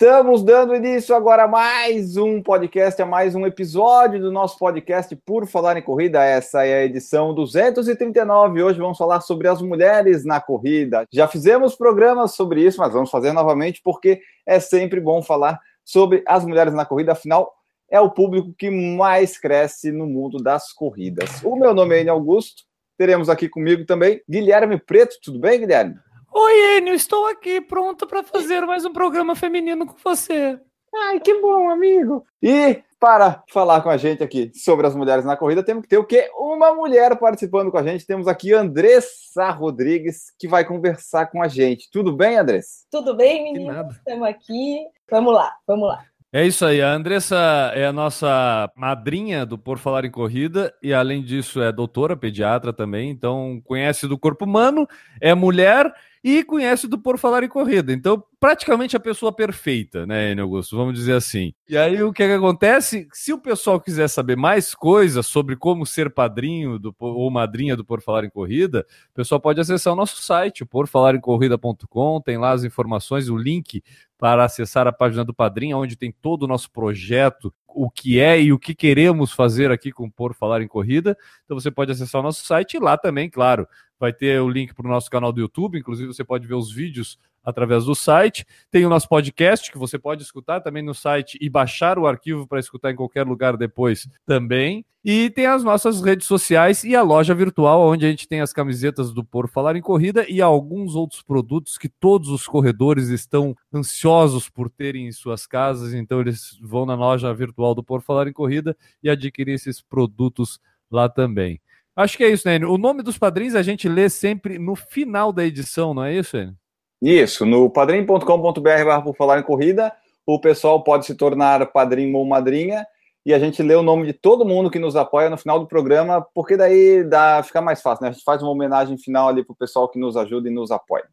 Estamos dando início agora a mais um podcast, a mais um episódio do nosso podcast Por Falar em Corrida. Essa é a edição 239. Hoje vamos falar sobre as mulheres na corrida. Já fizemos programas sobre isso, mas vamos fazer novamente porque é sempre bom falar sobre as mulheres na corrida. Afinal, é o público que mais cresce no mundo das corridas. O meu nome é Enio Augusto. Teremos aqui comigo também Guilherme Preto. Tudo bem, Guilherme? Oi, Enio, estou aqui pronto para fazer mais um programa feminino com você. Ai, que bom, amigo. E para falar com a gente aqui sobre as mulheres na corrida, temos que ter o quê? Uma mulher participando com a gente. Temos aqui Andressa Rodrigues, que vai conversar com a gente. Tudo bem, Andressa? Tudo bem, meninas? Estamos aqui. Vamos lá, vamos lá. É isso aí, a Andressa é a nossa madrinha do Por Falar em Corrida e, além disso, é doutora, pediatra também, então conhece do corpo humano, é mulher e conhece do Por Falar em Corrida. Então, praticamente a pessoa perfeita, né, Enio Augusto? Vamos dizer assim. E aí, o que, é que acontece? Se o pessoal quiser saber mais coisas sobre como ser padrinho do, ou madrinha do Por Falar em Corrida, o pessoal pode acessar o nosso site, porfalagemcorrida.com, tem lá as informações, o link para acessar a página do Padrinho, onde tem todo o nosso projeto, o que é e o que queremos fazer aqui com Por Falar em Corrida. Então você pode acessar o nosso site e lá também, claro, vai ter o link para o nosso canal do YouTube, inclusive você pode ver os vídeos através do site. Tem o nosso podcast que você pode escutar também no site e baixar o arquivo para escutar em qualquer lugar depois também. E tem as nossas redes sociais e a loja virtual, onde a gente tem as camisetas do Por Falar em Corrida e alguns outros produtos que todos os corredores estão ansiosos por terem em suas casas. Então eles vão na loja virtual do Por Falar em Corrida e adquirir esses produtos lá também. Acho que é isso, né? O nome dos padrinhos a gente lê sempre no final da edição, não é isso, Enio? Isso, no padrim.com.br por falar em corrida, o pessoal pode se tornar padrinho ou madrinha e a gente lê o nome de todo mundo que nos apoia no final do programa, porque daí dá, fica mais fácil, né? A gente faz uma homenagem final ali pro pessoal que nos ajuda e nos apoia.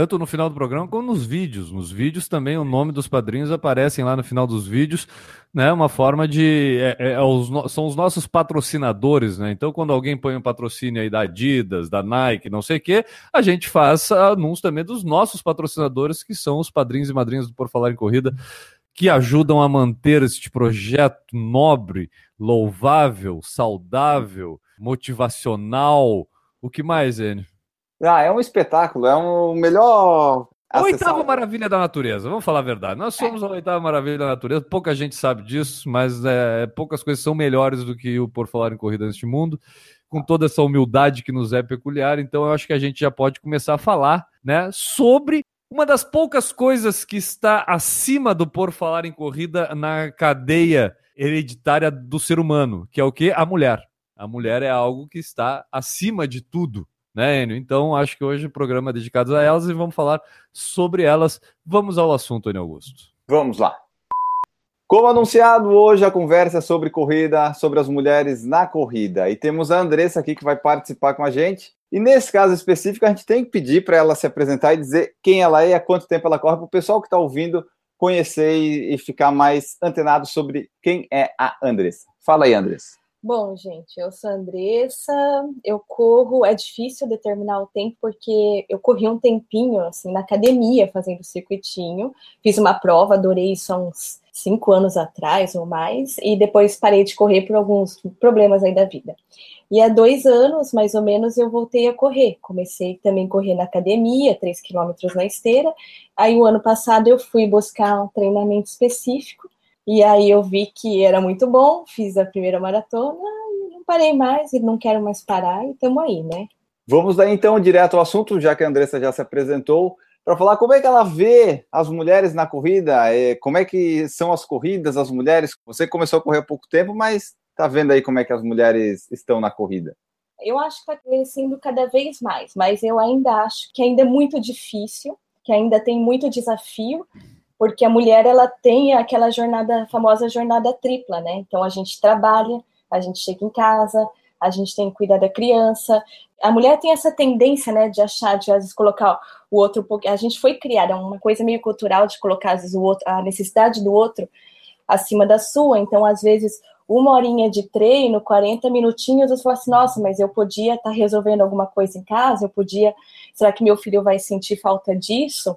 Tanto no final do programa como nos vídeos. Nos vídeos também o nome dos padrinhos aparecem lá no final dos vídeos, né? Uma forma de. É, é, é os, são os nossos patrocinadores, né? Então, quando alguém põe um patrocínio aí da Adidas, da Nike, não sei o quê, a gente faz anúncio também dos nossos patrocinadores, que são os padrinhos e madrinhas do Por Falar em Corrida, que ajudam a manter este projeto nobre, louvável, saudável, motivacional. O que mais, Enio? Ah, é um espetáculo, é um melhor. A oitava maravilha da natureza, vamos falar a verdade. Nós somos a oitava maravilha da natureza, pouca gente sabe disso, mas é, poucas coisas são melhores do que o Por Falar em Corrida neste mundo, com toda essa humildade que nos é peculiar. Então, eu acho que a gente já pode começar a falar né, sobre uma das poucas coisas que está acima do Por Falar em Corrida na cadeia hereditária do ser humano, que é o que? A mulher. A mulher é algo que está acima de tudo né, Enio? Então, acho que hoje o programa é dedicado a elas e vamos falar sobre elas. Vamos ao assunto, Enio Augusto. Vamos lá. Como anunciado, hoje a conversa é sobre corrida, sobre as mulheres na corrida. E temos a Andressa aqui que vai participar com a gente. E nesse caso específico, a gente tem que pedir para ela se apresentar e dizer quem ela é, há quanto tempo ela corre, para o pessoal que está ouvindo conhecer e, ficar mais antenado sobre quem é a Andressa. Fala aí, Andressa. Bom, gente, eu sou a Andressa, eu corro, é difícil determinar o tempo, porque eu corri um tempinho, assim, na academia, fazendo circuitinho, fiz uma prova, adorei isso há uns cinco anos atrás ou mais, e depois parei de correr por alguns problemas aí da vida. E há dois anos, mais ou menos, eu voltei a correr. Comecei também a correr na academia, três quilômetros na esteira. Aí, o ano passado, eu fui buscar um treinamento específico, e aí eu vi que era muito bom, fiz a primeira maratona e não parei mais e não quero mais parar e estamos aí, né? Vamos daí então direto ao assunto, já que a Andressa já se apresentou, para falar como é que ela vê as mulheres na corrida, como é que são as corridas, as mulheres. Você começou a correr há pouco tempo, mas está vendo aí como é que as mulheres estão na corrida? Eu acho que está crescendo cada vez mais, mas eu ainda acho que ainda é muito difícil, que ainda tem muito desafio, porque a mulher ela tem aquela jornada, famosa jornada tripla, né? Então a gente trabalha, a gente chega em casa, a gente tem que cuidar da criança. A mulher tem essa tendência, né, de achar, de às vezes colocar o outro, a gente foi criada uma coisa meio cultural de colocar vezes o outro, a necessidade do outro acima da sua. Então, às vezes, uma horinha de treino, 40 minutinhos, você fala assim, nossa, mas eu podia estar tá resolvendo alguma coisa em casa, eu podia, será que meu filho vai sentir falta disso?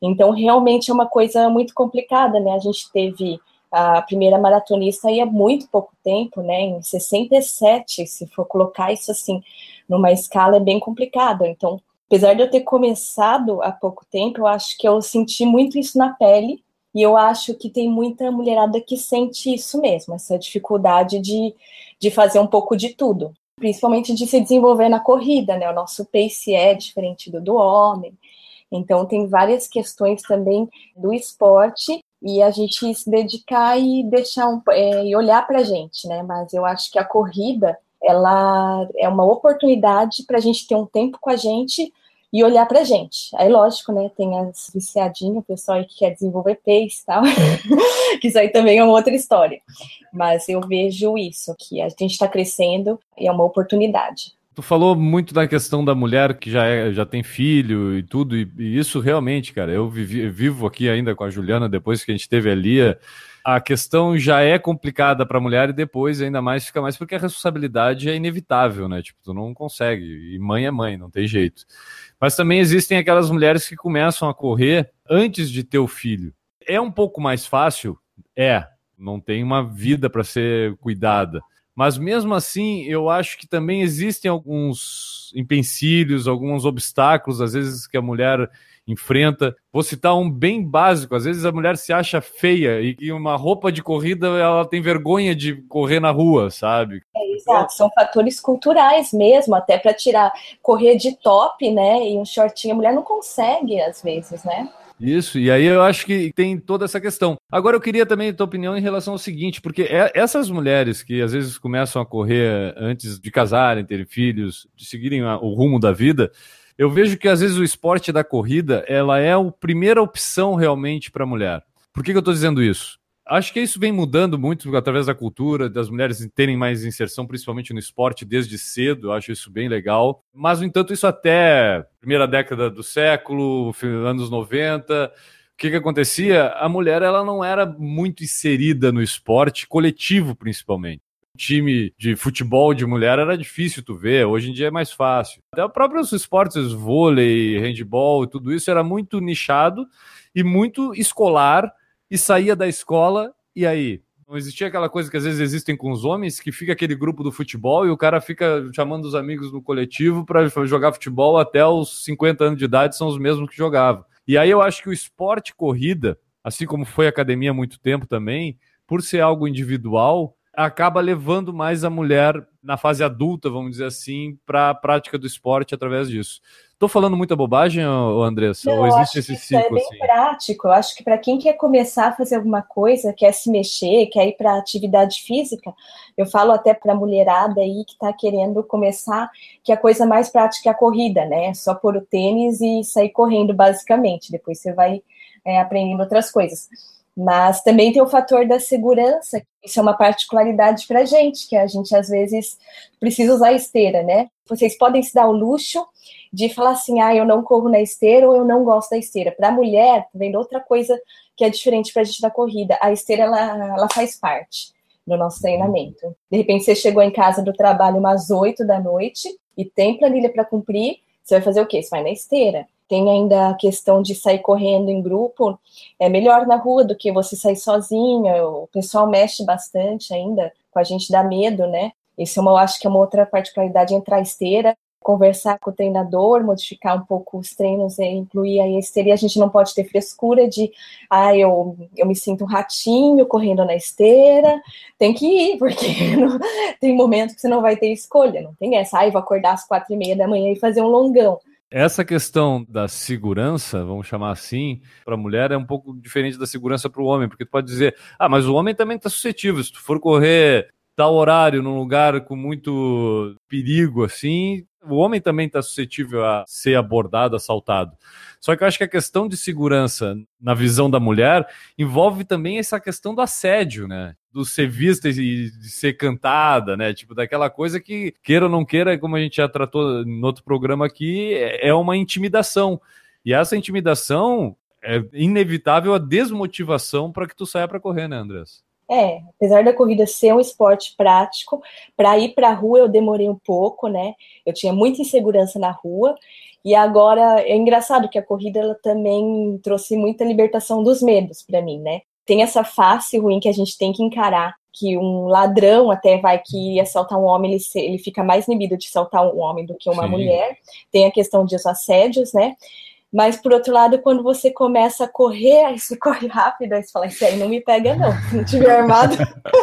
Então, realmente é uma coisa muito complicada, né? A gente teve a primeira maratonista aí há muito pouco tempo, né? Em 67, se for colocar isso assim numa escala, é bem complicado. Então, apesar de eu ter começado há pouco tempo, eu acho que eu senti muito isso na pele e eu acho que tem muita mulherada que sente isso mesmo, essa dificuldade de, de fazer um pouco de tudo, principalmente de se desenvolver na corrida, né? O nosso pace é diferente do do homem. Então, tem várias questões também do esporte e a gente se dedicar e deixar um, é, e olhar para a gente, né? Mas eu acho que a corrida ela é uma oportunidade para a gente ter um tempo com a gente e olhar pra gente. Aí, lógico, né, tem as viciadinhas, o pessoal aí que quer desenvolver pace e tal, que isso aí também é uma outra história. Mas eu vejo isso, que a gente está crescendo e é uma oportunidade. Tu falou muito da questão da mulher que já, é, já tem filho e tudo, e, e isso realmente, cara, eu vivi, vivo aqui ainda com a Juliana depois que a gente teve a Lia. A questão já é complicada para a mulher e depois ainda mais fica mais porque a responsabilidade é inevitável, né? Tipo, tu não consegue. E mãe é mãe, não tem jeito. Mas também existem aquelas mulheres que começam a correr antes de ter o filho. É um pouco mais fácil? É. Não tem uma vida para ser cuidada. Mas mesmo assim, eu acho que também existem alguns empecilhos, alguns obstáculos, às vezes, que a mulher enfrenta. Vou citar um bem básico: às vezes a mulher se acha feia e uma roupa de corrida ela tem vergonha de correr na rua, sabe? É, exato, são fatores culturais mesmo, até para tirar, correr de top, né? E um shortinho, a mulher não consegue às vezes, né? Isso, e aí eu acho que tem toda essa questão. Agora eu queria também a tua opinião em relação ao seguinte, porque é, essas mulheres que às vezes começam a correr antes de casarem, terem filhos, de seguirem o rumo da vida, eu vejo que às vezes o esporte da corrida ela é a primeira opção realmente para a mulher. Por que, que eu estou dizendo isso? Acho que isso vem mudando muito através da cultura, das mulheres terem mais inserção, principalmente no esporte, desde cedo. Acho isso bem legal. Mas, no entanto, isso até primeira década do século, anos 90. O que, que acontecia? A mulher ela não era muito inserida no esporte coletivo, principalmente time de futebol de mulher era difícil tu ver, hoje em dia é mais fácil. Até os próprios esportes, vôlei, handball, tudo isso era muito nichado e muito escolar e saía da escola e aí não existia aquela coisa que às vezes existem com os homens, que fica aquele grupo do futebol e o cara fica chamando os amigos no coletivo para jogar futebol até os 50 anos de idade, são os mesmos que jogavam. E aí eu acho que o esporte corrida, assim como foi academia há muito tempo também, por ser algo individual, acaba levando mais a mulher na fase adulta, vamos dizer assim, para a prática do esporte através disso. Estou falando muita bobagem, Andressa? Não, ou existe esse ciclo? É bem assim? prático. Eu acho que para quem quer começar a fazer alguma coisa, quer se mexer, quer ir para atividade física, eu falo até para a mulherada aí que está querendo começar, que a coisa mais prática é a corrida, né? Só pôr o tênis e sair correndo, basicamente. Depois você vai é, aprendendo outras coisas. Mas também tem o fator da segurança, isso é uma particularidade para a gente, que a gente às vezes precisa usar esteira, né? Vocês podem se dar o luxo de falar assim, ah, eu não corro na esteira ou eu não gosto da esteira. Para a mulher, tá vendo outra coisa que é diferente para a gente da corrida, a esteira ela, ela faz parte do nosso treinamento. De repente você chegou em casa do trabalho umas 8 da noite e tem planilha para cumprir, você vai fazer o quê? Você vai na esteira. Tem ainda a questão de sair correndo em grupo. É melhor na rua do que você sair sozinha. O pessoal mexe bastante ainda. Com a gente dá medo, né? Isso é uma, eu acho que é uma outra particularidade entrar esteira, conversar com o treinador, modificar um pouco os treinos e incluir a esteira. E a gente não pode ter frescura de, ah, eu, eu me sinto um ratinho correndo na esteira. Tem que ir, porque não, tem momentos que você não vai ter escolha. Não tem essa, ah, eu vou acordar às quatro e meia da manhã e fazer um longão. Essa questão da segurança, vamos chamar assim, para a mulher é um pouco diferente da segurança para o homem, porque tu pode dizer, ah, mas o homem também está suscetível. Se tu for correr tal horário num lugar com muito perigo assim, o homem também está suscetível a ser abordado, assaltado. Só que eu acho que a questão de segurança, na visão da mulher, envolve também essa questão do assédio, né? Do ser vista e de ser cantada, né? Tipo, daquela coisa que, queira ou não queira, como a gente já tratou no outro programa aqui, é uma intimidação. E essa intimidação é inevitável a desmotivação para que tu saia para correr, né, Andrés? É, apesar da corrida ser um esporte prático, para ir para a rua eu demorei um pouco, né? Eu tinha muita insegurança na rua e agora é engraçado que a corrida ela também trouxe muita libertação dos medos para mim, né? Tem essa face ruim que a gente tem que encarar, que um ladrão até vai que assaltar um homem, ele, se, ele fica mais inibido de assaltar um homem do que uma Sim. mulher. Tem a questão dos assédios, né? Mas, por outro lado, quando você começa a correr, aí você corre rápido, aí você fala, isso aí não me pega, não, se não tiver armado.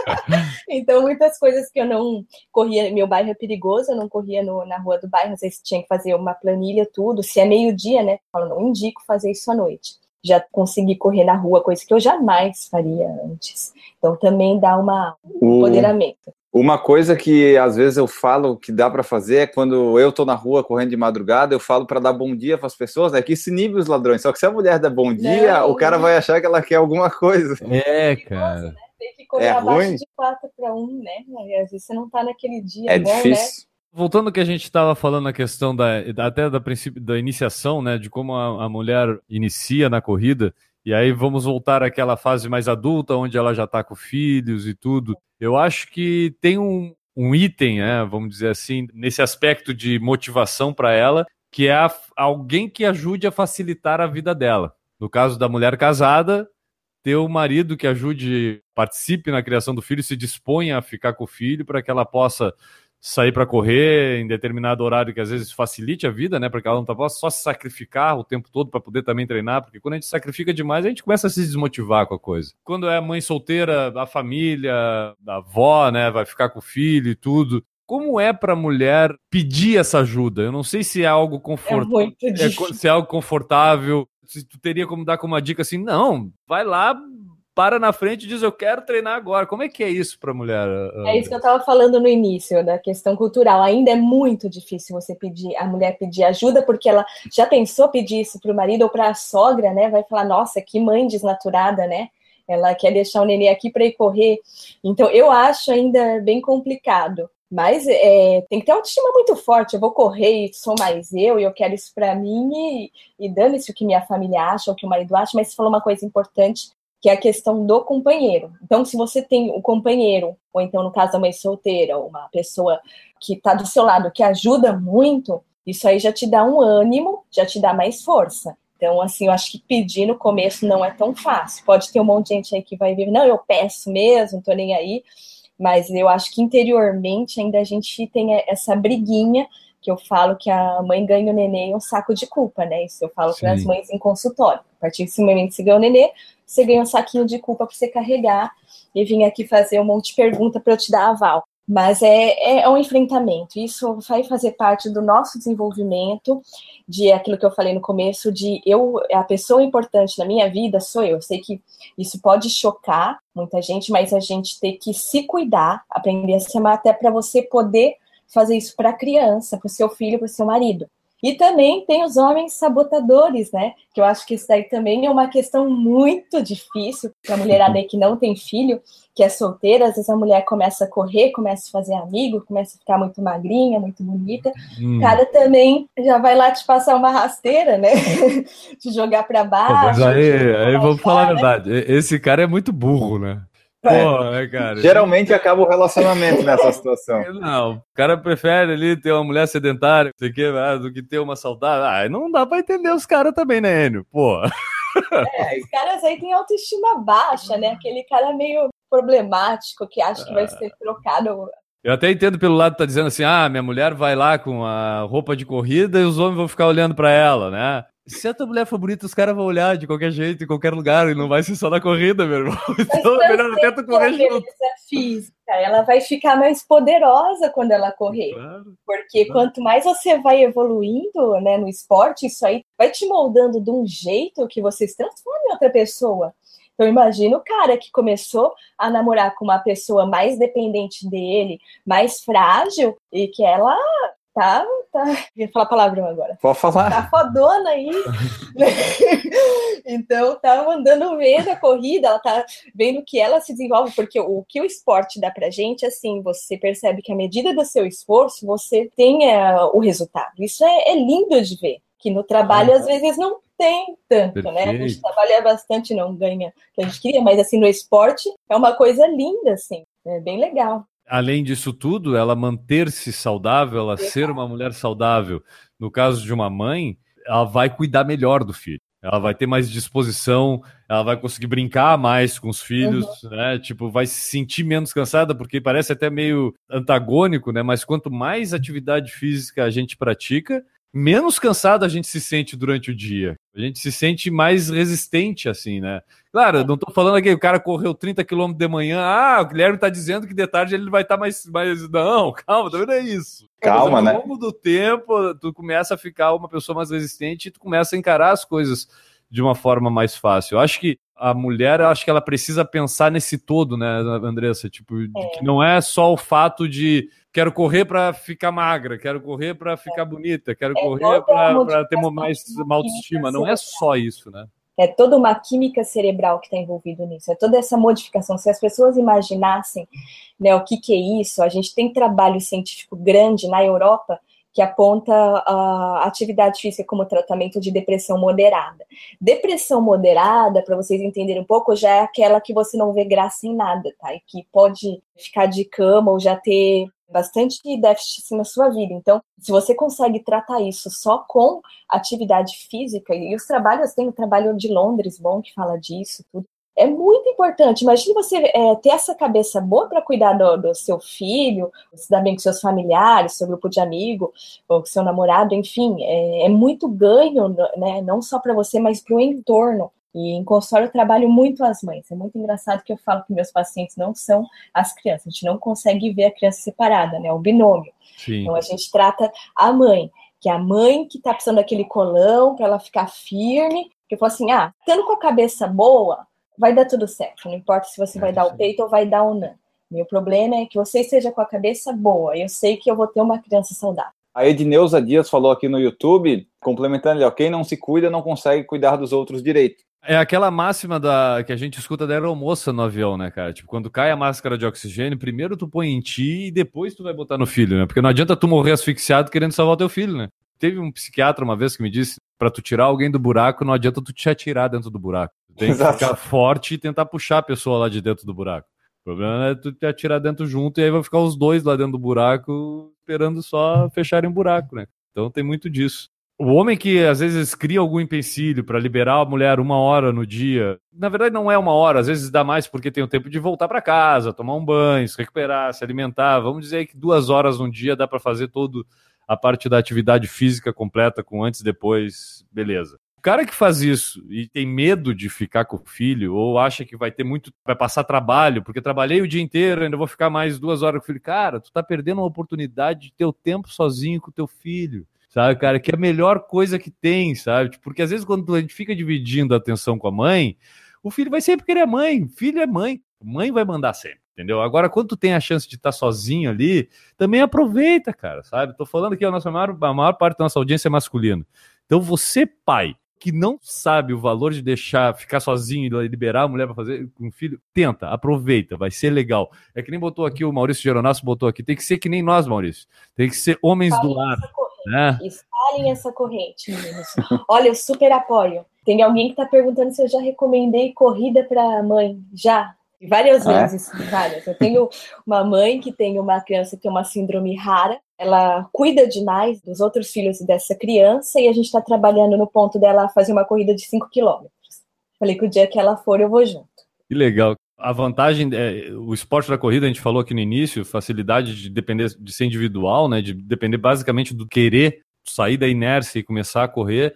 então, muitas coisas que eu não corria, meu bairro é perigoso, eu não corria no, na rua do bairro, às vezes tinha que fazer uma planilha, tudo. Se é meio-dia, né? Eu falo, não indico fazer isso à noite. Já consegui correr na rua, coisa que eu jamais faria antes. Então, também dá uma, um empoderamento. Uma coisa que às vezes eu falo que dá para fazer é quando eu tô na rua correndo de madrugada, eu falo para dar bom dia para as pessoas, né? Que se inibe os ladrões. Só que se a mulher der bom dia, não, o cara vai achar que ela quer alguma coisa. É, cara. Né? Tem que correr é abaixo ruim? de 4 para 1, né? Às vezes você não tá naquele dia é bom, difícil. né? Voltando ao que a gente estava falando na questão da até da princípio da iniciação, né, de como a, a mulher inicia na corrida, e aí vamos voltar àquela fase mais adulta, onde ela já está com filhos e tudo. Eu acho que tem um, um item, né, vamos dizer assim, nesse aspecto de motivação para ela, que é a, alguém que ajude a facilitar a vida dela. No caso da mulher casada, ter o marido que ajude, participe na criação do filho, se disponha a ficar com o filho para que ela possa sair para correr em determinado horário que às vezes facilite a vida, né? Porque ela não tá só se sacrificar o tempo todo para poder também treinar, porque quando a gente sacrifica demais, a gente começa a se desmotivar com a coisa. Quando é mãe solteira, a família, a avó, né, vai ficar com o filho e tudo. Como é para a mulher pedir essa ajuda? Eu não sei se é algo confortável, é, é se é algo confortável, se tu teria como dar como uma dica assim, não, vai lá, para na frente e diz eu quero treinar agora. Como é que é isso para a mulher? É isso que eu estava falando no início da questão cultural. Ainda é muito difícil você pedir a mulher pedir ajuda porque ela já pensou pedir isso para o marido ou para a sogra, né? Vai falar nossa que mãe desnaturada, né? Ela quer deixar o nenê aqui para ir correr. Então eu acho ainda bem complicado. Mas é, tem que ter autoestima muito forte. Eu vou correr e sou mais eu, e eu quero isso para mim, e, e dane-se o que minha família acha, o que o marido acha. Mas você falou uma coisa importante que é a questão do companheiro. Então, se você tem o um companheiro, ou então, no caso da mãe solteira, uma pessoa que está do seu lado, que ajuda muito, isso aí já te dá um ânimo, já te dá mais força. Então, assim, eu acho que pedir no começo não é tão fácil. Pode ter um monte de gente aí que vai vir, não, eu peço mesmo, não tô nem aí. Mas eu acho que interiormente ainda a gente tem essa briguinha que eu falo que a mãe ganha o neném um saco de culpa, né? Isso eu falo para as mães em consultório. A partir desse momento que você ganha o neném, você ganha um saquinho de culpa para você carregar e vir aqui fazer um monte de pergunta para eu te dar aval. Mas é, é um enfrentamento. Isso vai fazer parte do nosso desenvolvimento, de aquilo que eu falei no começo, de eu, a pessoa importante na minha vida sou eu. Eu sei que isso pode chocar muita gente, mas a gente tem que se cuidar, aprender a se amar até para você poder fazer isso para a criança, para o seu filho, para o seu marido. E também tem os homens sabotadores, né? Que eu acho que isso daí também é uma questão muito difícil para a mulherada aí que não tem filho, que é solteira. Às vezes a mulher começa a correr, começa a fazer amigo, começa a ficar muito magrinha, muito bonita. Hum. O cara também já vai lá te passar uma rasteira, né? te jogar para baixo. Mas aí, aí vamos falar a verdade. Esse cara é muito burro, né? Pô, né, cara? Geralmente acaba o relacionamento nessa situação. Não, o cara prefere ali ter uma mulher sedentária, sei que, ah, do que ter uma saudável. Ah, não dá pra entender os caras também, né, Enio? Pô. É, os caras aí têm autoestima baixa, né? Aquele cara meio problemático que acha que vai ser trocado eu até entendo pelo lado que tá dizendo assim: ah, minha mulher vai lá com a roupa de corrida e os homens vão ficar olhando para ela, né? Se a tua mulher for bonita, os caras vão olhar de qualquer jeito, em qualquer lugar, e não vai ser só na corrida, meu irmão. Então é melhor até tu correr junto. física, ela vai ficar mais poderosa quando ela correr. Claro, Porque claro. quanto mais você vai evoluindo né, no esporte, isso aí vai te moldando de um jeito que você se transforma em outra pessoa. Então imagina o cara que começou a namorar com uma pessoa mais dependente dele, mais frágil, e que ela tá tá. Ia falar palavrão agora. Pode falar. Tá fodona aí. então, tá mandando ver a corrida, ela tá vendo que ela se desenvolve, porque o que o esporte dá pra gente, assim, você percebe que à medida do seu esforço, você tem é, o resultado. Isso é, é, lindo de ver. Que no trabalho, às vezes, não tem tanto, Perfeito. né? A gente trabalha bastante, não ganha o que a gente queria, mas assim, no esporte é uma coisa linda, assim, é bem legal além disso tudo, ela manter-se saudável, ela ser uma mulher saudável, no caso de uma mãe, ela vai cuidar melhor do filho. Ela vai ter mais disposição, ela vai conseguir brincar mais com os filhos, uhum. né? Tipo, vai se sentir menos cansada, porque parece até meio antagônico, né? Mas quanto mais atividade física a gente pratica, menos cansado a gente se sente durante o dia. A gente se sente mais resistente, assim, né? Claro, não tô falando aqui, o cara correu 30 km de manhã, ah, o Guilherme tá dizendo que de tarde ele vai estar tá mais, mais. Não, calma, também não é isso. Calma, né? Ao longo do tempo, tu começa a ficar uma pessoa mais resistente e tu começa a encarar as coisas de uma forma mais fácil. Eu acho que a mulher, eu acho que ela precisa pensar nesse todo, né, Andressa? Tipo, é. que não é só o fato de quero correr para ficar magra, quero correr para ficar é. bonita, quero é correr para ter mais autoestima. Não é só isso, né? É toda uma química cerebral que está envolvido nisso, é toda essa modificação. Se as pessoas imaginassem né, o que, que é isso, a gente tem trabalho científico grande na Europa que aponta a atividade física como tratamento de depressão moderada. Depressão moderada, para vocês entenderem um pouco, já é aquela que você não vê graça em nada, tá? E que pode ficar de cama ou já ter bastante déficit na sua vida. Então, se você consegue tratar isso só com atividade física, e os trabalhos, tem o trabalho de Londres bom que fala disso, tudo. É muito importante. Imagine você é, ter essa cabeça boa para cuidar do, do, seu filho, se dar bem com seus familiares, seu grupo de amigos, ou com seu namorado, enfim, é, é muito ganho, né? Não só para você, mas para o entorno. E em consultório eu trabalho muito as mães. É muito engraçado que eu falo que meus pacientes não são as crianças. A gente não consegue ver a criança separada, né? O binômio. Sim. Então a gente trata a mãe, que é a mãe que tá precisando daquele colão para ela ficar firme. Que eu falo assim: ah, estando com a cabeça boa, vai dar tudo certo. Não importa se você é, vai dar sim. o peito ou vai dar o não. Meu problema é que você esteja com a cabeça boa. Eu sei que eu vou ter uma criança saudável. A Edneuza Dias falou aqui no YouTube, complementando ali, ó, quem não se cuida não consegue cuidar dos outros direito. É aquela máxima da que a gente escuta da aeromoça no avião, né, cara? Tipo, quando cai a máscara de oxigênio, primeiro tu põe em ti e depois tu vai botar no filho, né? Porque não adianta tu morrer asfixiado querendo salvar o teu filho, né? Teve um psiquiatra uma vez que me disse, para tu tirar alguém do buraco, não adianta tu te atirar dentro do buraco. Tu tem Exato. que ficar forte e tentar puxar a pessoa lá de dentro do buraco. O problema é tu te atirar dentro junto e aí vai ficar os dois lá dentro do buraco esperando só fecharem o buraco, né? Então tem muito disso. O homem que às vezes cria algum empecilho para liberar a mulher uma hora no dia, na verdade não é uma hora, às vezes dá mais porque tem o tempo de voltar para casa, tomar um banho, se recuperar, se alimentar. Vamos dizer que duas horas no dia dá para fazer todo a parte da atividade física completa com antes e depois, beleza. O cara que faz isso e tem medo de ficar com o filho, ou acha que vai ter muito, vai passar trabalho, porque trabalhei o dia inteiro, ainda vou ficar mais duas horas com o filho. Cara, tu tá perdendo uma oportunidade de ter o tempo sozinho com o teu filho sabe, cara? Que é a melhor coisa que tem, sabe? Tipo, porque às vezes quando a gente fica dividindo a atenção com a mãe, o filho vai sempre querer a mãe, filho é mãe, mãe vai mandar sempre. Entendeu? Agora, quando tu tem a chance de estar sozinho ali, também aproveita, cara, sabe? Tô falando que a nossa maior, a maior parte da nossa audiência é masculina. Então, você, pai, que não sabe o valor de deixar ficar sozinho e liberar a mulher para fazer com um filho, tenta, aproveita, vai ser legal. É que nem botou aqui o Maurício Geronasso botou aqui, tem que ser que nem nós, Maurício. Tem que ser homens do lar. É. Espalhem essa corrente, meninos. Olha, eu super apoio. Tem alguém que está perguntando se eu já recomendei corrida para mãe. Já. Várias é. vezes, várias. Eu tenho uma mãe que tem uma criança que tem uma síndrome rara. Ela cuida demais dos outros filhos dessa criança e a gente está trabalhando no ponto dela fazer uma corrida de 5 quilômetros. Falei que o dia que ela for, eu vou junto. Que legal. A vantagem, é, o esporte da corrida, a gente falou aqui no início, facilidade de depender de ser individual, né? De depender basicamente do querer sair da inércia e começar a correr,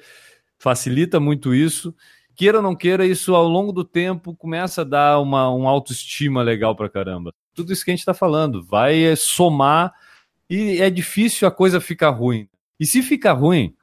facilita muito isso. Queira ou não queira, isso ao longo do tempo começa a dar uma, uma autoestima legal pra caramba. Tudo isso que a gente está falando vai somar e é difícil a coisa ficar ruim. E se ficar ruim,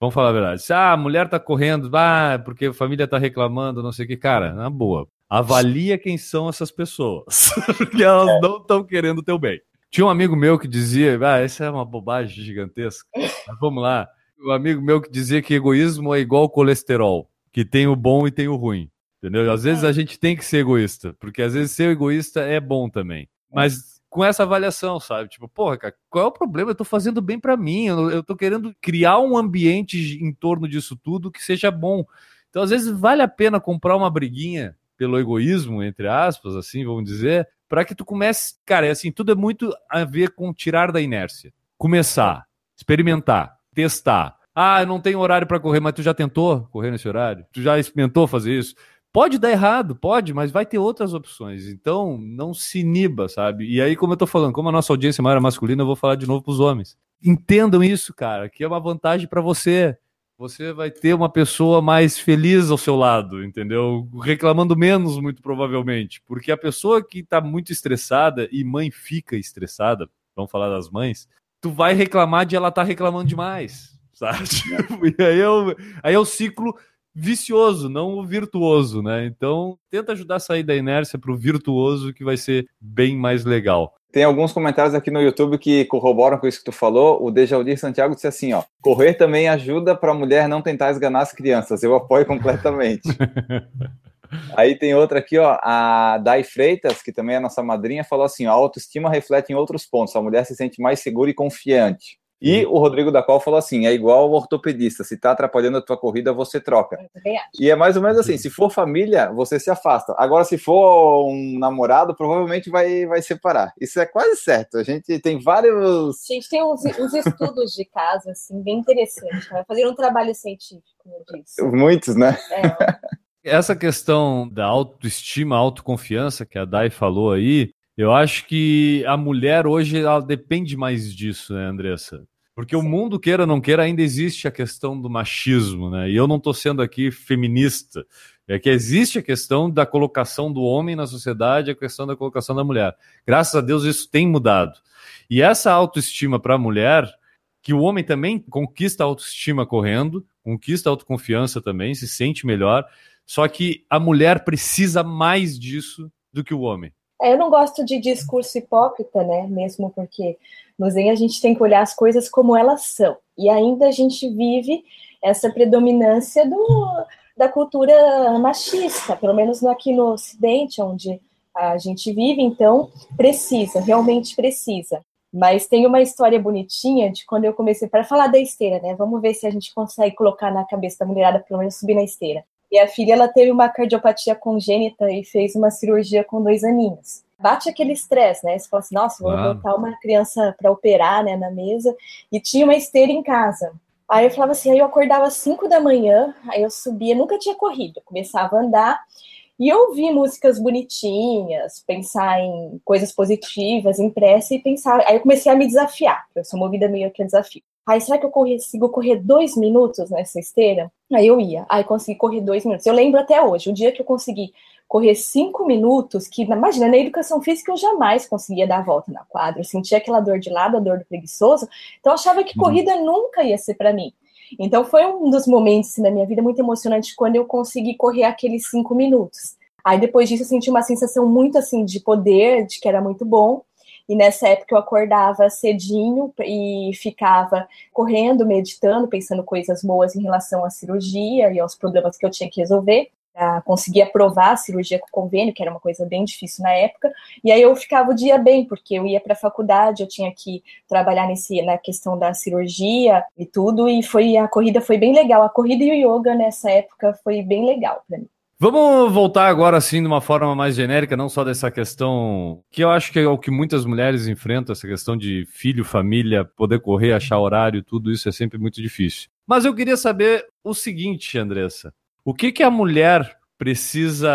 vamos falar a verdade, se ah, a mulher tá correndo, ah, porque a família tá reclamando, não sei o que, cara, na boa, avalia quem são essas pessoas, porque elas é. não estão querendo o teu bem. Tinha um amigo meu que dizia, ah, essa é uma bobagem gigantesca. Mas vamos lá. Um amigo meu que dizia que egoísmo é igual colesterol, que tem o bom e tem o ruim. Entendeu? Às vezes a gente tem que ser egoísta, porque às vezes ser egoísta é bom também. Mas com essa avaliação, sabe? Tipo, porra, cara, qual é o problema? Eu tô fazendo bem para mim, eu, eu tô querendo criar um ambiente em torno disso tudo que seja bom. Então, às vezes, vale a pena comprar uma briguinha pelo egoísmo, entre aspas, assim, vamos dizer, para que tu comece. Cara, é assim, tudo é muito a ver com tirar da inércia. Começar, experimentar, testar. Ah, eu não tenho horário para correr, mas tu já tentou correr nesse horário? Tu já experimentou fazer isso? Pode dar errado, pode, mas vai ter outras opções. Então, não se iniba, sabe? E aí, como eu tô falando, como a nossa audiência é maior masculina, eu vou falar de novo pros homens. Entendam isso, cara, que é uma vantagem para você. Você vai ter uma pessoa mais feliz ao seu lado, entendeu? Reclamando menos, muito provavelmente. Porque a pessoa que tá muito estressada, e mãe fica estressada, vamos falar das mães, tu vai reclamar de ela tá reclamando demais, sabe? e aí, eu, aí é o ciclo vicioso, não o virtuoso, né? Então, tenta ajudar a sair da inércia para o virtuoso, que vai ser bem mais legal. Tem alguns comentários aqui no YouTube que corroboram com isso que tu falou. O Dejaldir Santiago disse assim, ó, correr também ajuda para a mulher não tentar esganar as crianças. Eu apoio completamente. Aí tem outra aqui, ó, a Dai Freitas, que também é nossa madrinha, falou assim: ó, a autoestima reflete em outros pontos. A mulher se sente mais segura e confiante. E o Rodrigo da Qual falou assim: é igual o ortopedista, se tá atrapalhando a tua corrida, você troca. E é mais ou menos assim: se for família, você se afasta. Agora, se for um namorado, provavelmente vai, vai separar. Isso é quase certo. A gente tem vários. A gente tem uns, uns estudos de caso, assim, bem interessantes. Né? Fazer um trabalho científico, como eu disse. Muitos, né? É. Essa questão da autoestima, autoconfiança que a Dai falou aí, eu acho que a mulher hoje ela depende mais disso, né, Andressa? Porque o mundo, queira ou não queira, ainda existe a questão do machismo, né? E eu não estou sendo aqui feminista. É que existe a questão da colocação do homem na sociedade, a questão da colocação da mulher. Graças a Deus isso tem mudado. E essa autoestima para a mulher, que o homem também conquista a autoestima correndo, conquista a autoconfiança também, se sente melhor, só que a mulher precisa mais disso do que o homem. É, eu não gosto de discurso hipócrita, né? Mesmo porque no Zen a gente tem que olhar as coisas como elas são. E ainda a gente vive essa predominância do, da cultura machista, pelo menos aqui no Ocidente, onde a gente vive, então precisa, realmente precisa. Mas tem uma história bonitinha de quando eu comecei para falar da esteira, né? Vamos ver se a gente consegue colocar na cabeça da mulherada, pelo menos subir na esteira. E a filha ela teve uma cardiopatia congênita e fez uma cirurgia com dois aninhos. Bate aquele estresse, né? Você fala assim, nossa, vou ah. botar uma criança para operar, né, na mesa. E tinha uma esteira em casa. Aí eu falava assim, aí eu acordava às 5 da manhã, aí eu subia, nunca tinha corrido, começava a andar e ouvir músicas bonitinhas, pensar em coisas positivas, em prece e pensar. Aí eu comecei a me desafiar, eu sou movida meio que a desafio. Aí, será que eu consigo correr dois minutos nessa esteira? Aí eu ia. Aí consegui correr dois minutos. Eu lembro até hoje, o dia que eu consegui correr cinco minutos, que, imagina, na educação física eu jamais conseguia dar a volta na quadra. Eu sentia aquela dor de lado, a dor do preguiçoso. Então eu achava que uhum. corrida nunca ia ser para mim. Então foi um dos momentos assim, da minha vida muito emocionante quando eu consegui correr aqueles cinco minutos. Aí depois disso eu senti uma sensação muito assim de poder, de que era muito bom. E nessa época eu acordava cedinho e ficava correndo, meditando, pensando coisas boas em relação à cirurgia e aos problemas que eu tinha que resolver. Uh, consegui aprovar a cirurgia com convênio, que era uma coisa bem difícil na época, e aí eu ficava o dia bem, porque eu ia para a faculdade, eu tinha que trabalhar nesse, na questão da cirurgia e tudo, e foi a corrida foi bem legal. A corrida e o yoga nessa época foi bem legal para mim. Vamos voltar agora, assim, de uma forma mais genérica, não só dessa questão, que eu acho que é o que muitas mulheres enfrentam, essa questão de filho, família, poder correr, achar horário, tudo isso é sempre muito difícil. Mas eu queria saber o seguinte, Andressa. O que, que a mulher precisa,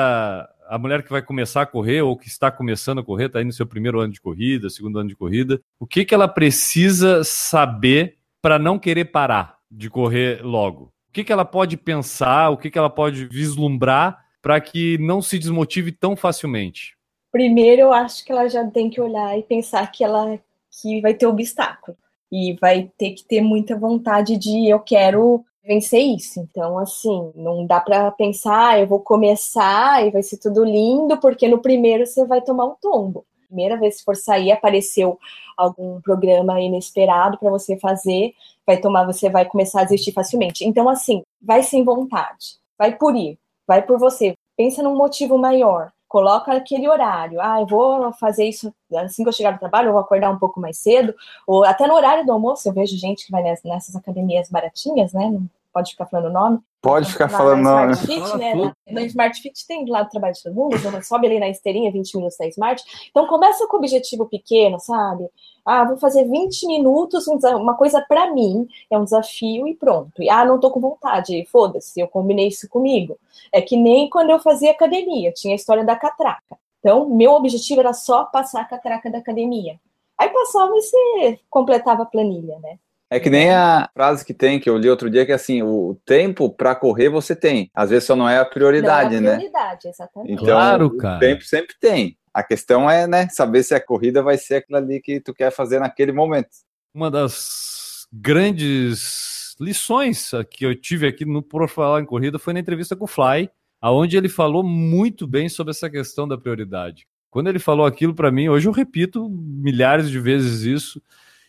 a mulher que vai começar a correr ou que está começando a correr, está aí no seu primeiro ano de corrida, segundo ano de corrida, o que, que ela precisa saber para não querer parar de correr logo? Que, que ela pode pensar, o que, que ela pode vislumbrar para que não se desmotive tão facilmente? Primeiro, eu acho que ela já tem que olhar e pensar que ela que vai ter obstáculo e vai ter que ter muita vontade de eu quero vencer isso. Então, assim, não dá para pensar, ah, eu vou começar e vai ser tudo lindo, porque no primeiro você vai tomar um tombo. Primeira vez que for sair, apareceu algum programa inesperado para você fazer, vai tomar, você vai começar a desistir facilmente. Então, assim, vai sem vontade, vai por ir, vai por você. Pensa num motivo maior coloca aquele horário. Ah, eu vou fazer isso assim que eu chegar do trabalho, eu vou acordar um pouco mais cedo, ou até no horário do almoço, eu vejo gente que vai nessas academias baratinhas, né? Não pode ficar falando o nome. Pode ficar falando nome. Smart Fit, né? Na, na Smart Fit tem do lado do trabalho de todo mundo, sobe ali na esteirinha 20 minutos da Smart. Então começa com objetivo pequeno, sabe? Ah, vou fazer 20 minutos, uma coisa para mim, é um desafio e pronto. E, ah, não tô com vontade, foda-se, eu combinei isso comigo. É que nem quando eu fazia academia, tinha a história da catraca. Então, meu objetivo era só passar a catraca da academia. Aí passava e você completava a planilha, né? É que nem a frase que tem, que eu li outro dia, que é assim, o tempo para correr você tem. Às vezes só não é a prioridade, não é a prioridade, né? exatamente. Então, claro, o cara. tempo sempre tem. A questão é, né, saber se a corrida vai ser aquilo ali que tu quer fazer naquele momento. Uma das grandes lições que eu tive aqui no Por Falar em Corrida foi na entrevista com o Fly, aonde ele falou muito bem sobre essa questão da prioridade. Quando ele falou aquilo para mim, hoje eu repito milhares de vezes isso,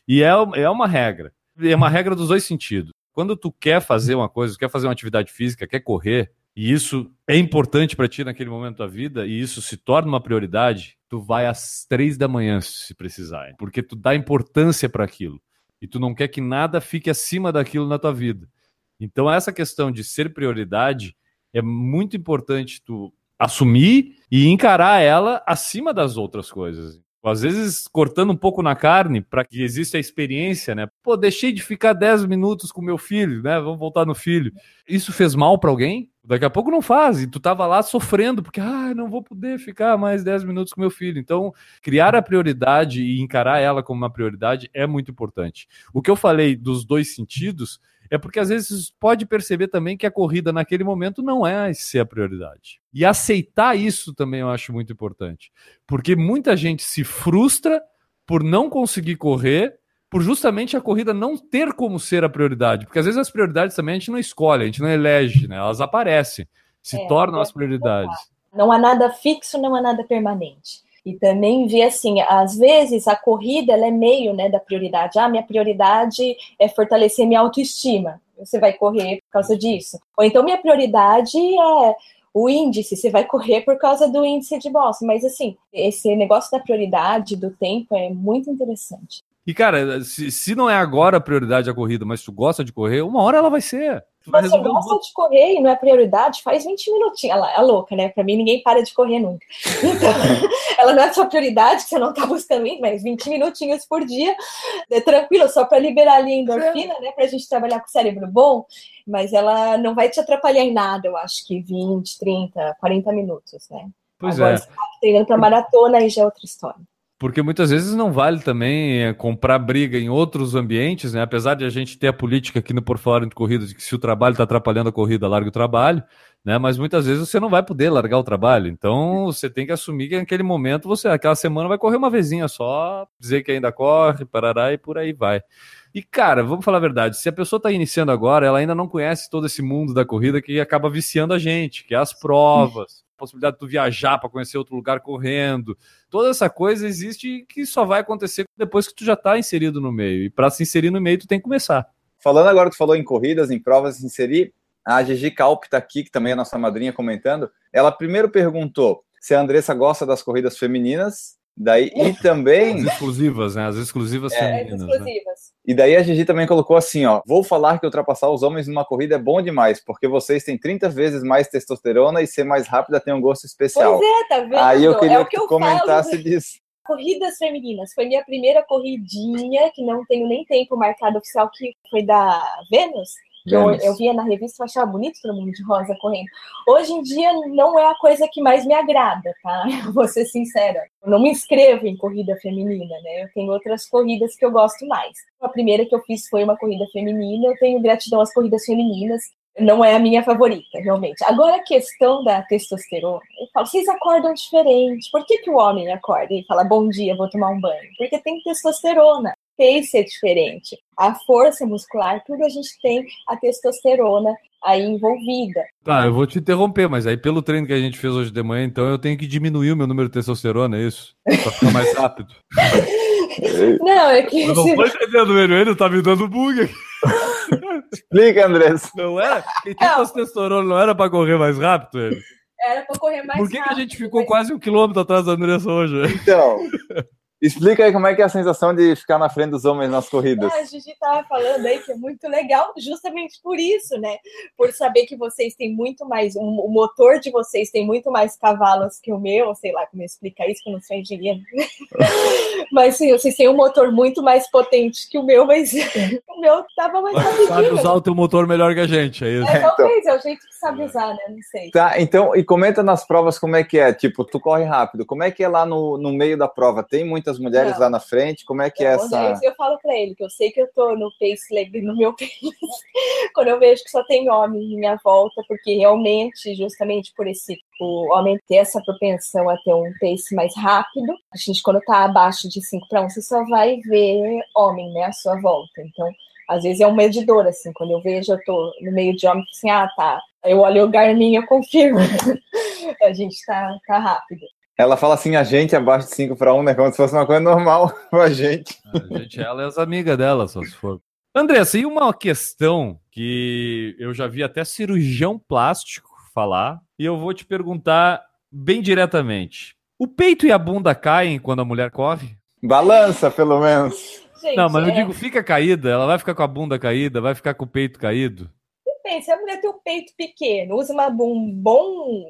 e é, é uma regra é uma regra dos dois sentidos. Quando tu quer fazer uma coisa, quer fazer uma atividade física, quer correr, e isso é importante para ti naquele momento da vida, e isso se torna uma prioridade, tu vai às três da manhã se precisar, porque tu dá importância para aquilo. E tu não quer que nada fique acima daquilo na tua vida. Então, essa questão de ser prioridade é muito importante tu assumir e encarar ela acima das outras coisas às vezes cortando um pouco na carne para que exista a experiência, né? Pô, deixei de ficar 10 minutos com meu filho, né? Vamos voltar no filho. Isso fez mal para alguém? Daqui a pouco não faz, e tu tava lá sofrendo, porque ah, não vou poder ficar mais 10 minutos com meu filho. Então, criar a prioridade e encarar ela como uma prioridade é muito importante. O que eu falei dos dois sentidos é porque às vezes pode perceber também que a corrida naquele momento não é ser a prioridade. E aceitar isso também eu acho muito importante. Porque muita gente se frustra por não conseguir correr, por justamente a corrida não ter como ser a prioridade. Porque às vezes as prioridades também a gente não escolhe, a gente não elege, né? Elas aparecem, se é, tornam as prioridades. Não há nada fixo, não há nada permanente e também ver assim, às vezes a corrida ela é meio né, da prioridade. Ah, minha prioridade é fortalecer minha autoestima. Você vai correr por causa disso. Ou então minha prioridade é o índice, você vai correr por causa do índice de Boston. Mas assim, esse negócio da prioridade, do tempo, é muito interessante. E, cara, se, se não é agora a prioridade a corrida, mas tu gosta de correr, uma hora ela vai ser. Se você gosta de correr e não é prioridade, faz 20 minutinhos. Ela é louca, né? Pra mim, ninguém para de correr nunca. Então, ela não é sua prioridade, que você não tá buscando mas 20 minutinhos por dia, é tranquilo, só para liberar ali a endorfina, é. né? Pra gente trabalhar com o cérebro bom. Mas ela não vai te atrapalhar em nada, eu acho que 20, 30, 40 minutos, né? Pois Agora, é. você tá treinando pra maratona, aí já é outra história. Porque muitas vezes não vale também é, comprar briga em outros ambientes, né? Apesar de a gente ter a política aqui no Por Fora de Corrida de que se o trabalho está atrapalhando a corrida, larga o trabalho, né? Mas muitas vezes você não vai poder largar o trabalho. Então você tem que assumir que naquele momento você, aquela semana, vai correr uma vezinha só, dizer que ainda corre, parará e por aí vai. E, cara, vamos falar a verdade: se a pessoa está iniciando agora, ela ainda não conhece todo esse mundo da corrida que acaba viciando a gente, que é as provas possibilidade de tu viajar para conhecer outro lugar correndo. Toda essa coisa existe que só vai acontecer depois que tu já está inserido no meio. E para se inserir no meio, tu tem que começar. Falando agora, tu falou em corridas, em provas, se inserir. A Gigi Calp está aqui, que também é nossa madrinha, comentando. Ela primeiro perguntou se a Andressa gosta das corridas femininas Daí, e também. As exclusivas, né? As exclusivas é, femininas. As exclusivas. Né? E daí a Gigi também colocou assim: ó, vou falar que ultrapassar os homens numa corrida é bom demais, porque vocês têm 30 vezes mais testosterona e ser mais rápida tem um gosto especial. Pois é, tá vendo? Aí eu queria é que, que tu comentasse falo. disso. Corridas femininas. Foi minha primeira corridinha, que não tenho nem tempo marcado oficial, que foi da Vênus. Eu, eu, via na revista e achava bonito todo mundo de rosa correndo. Hoje em dia não é a coisa que mais me agrada, tá? Eu vou ser sincera. Eu não me inscrevo em corrida feminina, né? Eu tenho outras corridas que eu gosto mais. A primeira que eu fiz foi uma corrida feminina, eu tenho gratidão às corridas femininas. Não é a minha favorita, realmente. Agora, a questão da testosterona, eu falo, vocês acordam diferente. Por que, que o homem acorda e fala, bom dia, vou tomar um banho? Porque tem testosterona pace é diferente. A força muscular, tudo a gente tem a testosterona aí envolvida. Tá, eu vou te interromper, mas aí pelo treino que a gente fez hoje de manhã, então eu tenho que diminuir o meu número de testosterona, é isso? Pra ficar mais rápido. Não, é que. Eu não tô entendendo. Ele tá me dando bug aqui. Explica, Andressa. Não é? Quem tem testosterona não era pra correr mais rápido, ele? Era pra correr mais Por que, que a rápido, gente ficou mas- quase um quilômetro atrás da Andressa hoje? Então, explica aí como é que é a sensação de ficar na frente dos homens nas corridas. Ah, A Gigi tava falando aí que é muito legal, justamente por isso, né? Por saber que vocês têm muito mais, um- o motor de vocês tem muito mais cavalos que o meu, sei lá como explicar isso, que eu não sou engenheiro. mas sim, vocês têm um motor muito mais potente que o meu, mas o meu tava mais Sabe rapidinho. usar o teu motor melhor que a gente, é isso? É, talvez, é o jeito que sabe usar, né? Não sei. Tá, então, e comenta nas provas como é que é. Tipo, tu corre rápido. Como é que é lá no, no meio da prova? Tem muitas mulheres Não. lá na frente? Como é que é Eu, essa. eu falo pra ele que eu sei que eu tô no pace leg- no meu pace quando eu vejo que só tem homem em minha volta, porque realmente, justamente por esse o homem ter essa propensão a ter um pace mais rápido, a gente quando tá abaixo de 5 para 1, você só vai ver homem, né, à sua volta. Então, às vezes é um medidor, assim, quando eu vejo, eu tô no meio de homem, assim, ah, tá, eu olho o Garmin, eu confirmo. a gente tá, tá rápido. Ela fala assim, a gente abaixo de 5 para 1, né? Como se fosse uma coisa normal pra gente. A gente, ela é as amigas dela, só se for. Andressa, e uma questão que eu já vi até cirurgião plástico falar, e eu vou te perguntar bem diretamente. O peito e a bunda caem quando a mulher corre? Balança, pelo menos. Gente, Não, mas eu é- digo, fica caída, ela vai ficar com a bunda caída, vai ficar com o peito caído. Depende, se a mulher tem o peito pequeno, usa uma- um bom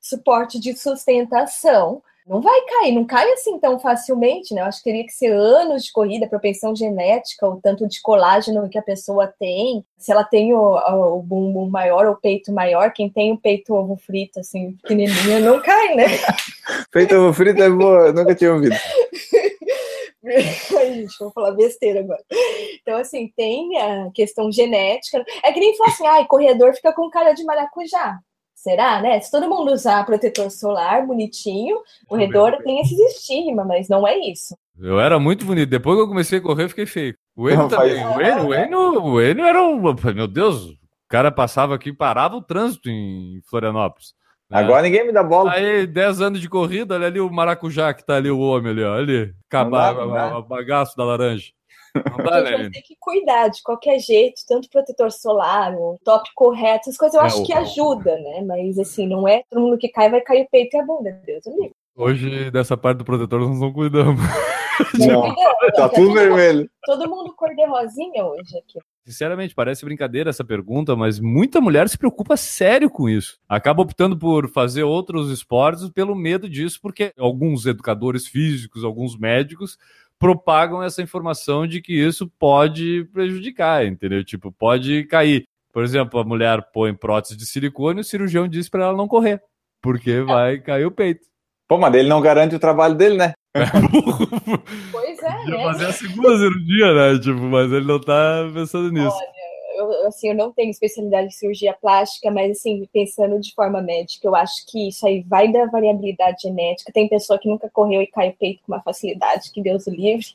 suporte de sustentação, não vai cair, não cai assim tão facilmente, né? Eu acho que teria que ser anos de corrida, propensão genética, o tanto de colágeno que a pessoa tem, se ela tem o, o bumbum maior ou o peito maior, quem tem o peito ovo frito, assim, pequenininho, não cai, né? Feito ovo frito é boa, nunca tinha ouvido. Ai, gente, vou falar besteira agora. Então, assim, tem a questão genética. É que nem falar assim, ai, corredor fica com cara de maracujá. Será, né? Se todo mundo usar protetor solar bonitinho, corredor tem esses estigmas, mas não é isso. Eu era muito bonito. Depois que eu comecei a correr, eu fiquei feio. O Não, também. O Enio, o, Enio, o Enio era um. Meu Deus, o cara passava aqui, parava o trânsito em Florianópolis. né? Agora ninguém me dá bola. Aí, 10 anos de corrida, olha ali o maracujá que tá ali, o homem ali, ó. Ali, acabar dá. o bagaço da laranja. Não dá, A gente vai né? ter que cuidar de qualquer jeito, tanto protetor solar, o top correto, essas coisas eu É, acho o- que ajuda, né? Mas assim, não é todo mundo que cai, vai cair o peito e a bunda. Deus me livre. Hoje, dessa parte do protetor, nós não cuidamos. Não, tá que tudo todo, vermelho. todo mundo cor de rosinha hoje aqui. Sinceramente, parece brincadeira essa pergunta, mas muita mulher se preocupa sério com isso. Acaba optando por fazer outros esportes pelo medo disso, porque alguns educadores físicos, alguns médicos propagam essa informação de que isso pode prejudicar, entendeu? Tipo, pode cair. Por exemplo, a mulher põe prótese de silicone e o cirurgião diz para ela não correr, porque vai cair o peito. Pô, mas ele não garante o trabalho dele, né? Pois é, né? fazer a segunda cirurgia, né? Tipo, mas ele não tá pensando nisso. Eu, assim, eu não tenho especialidade em cirurgia plástica, mas assim, pensando de forma médica, eu acho que isso aí vai da variabilidade genética. Tem pessoa que nunca correu e cai o peito com uma facilidade, que Deus o livre.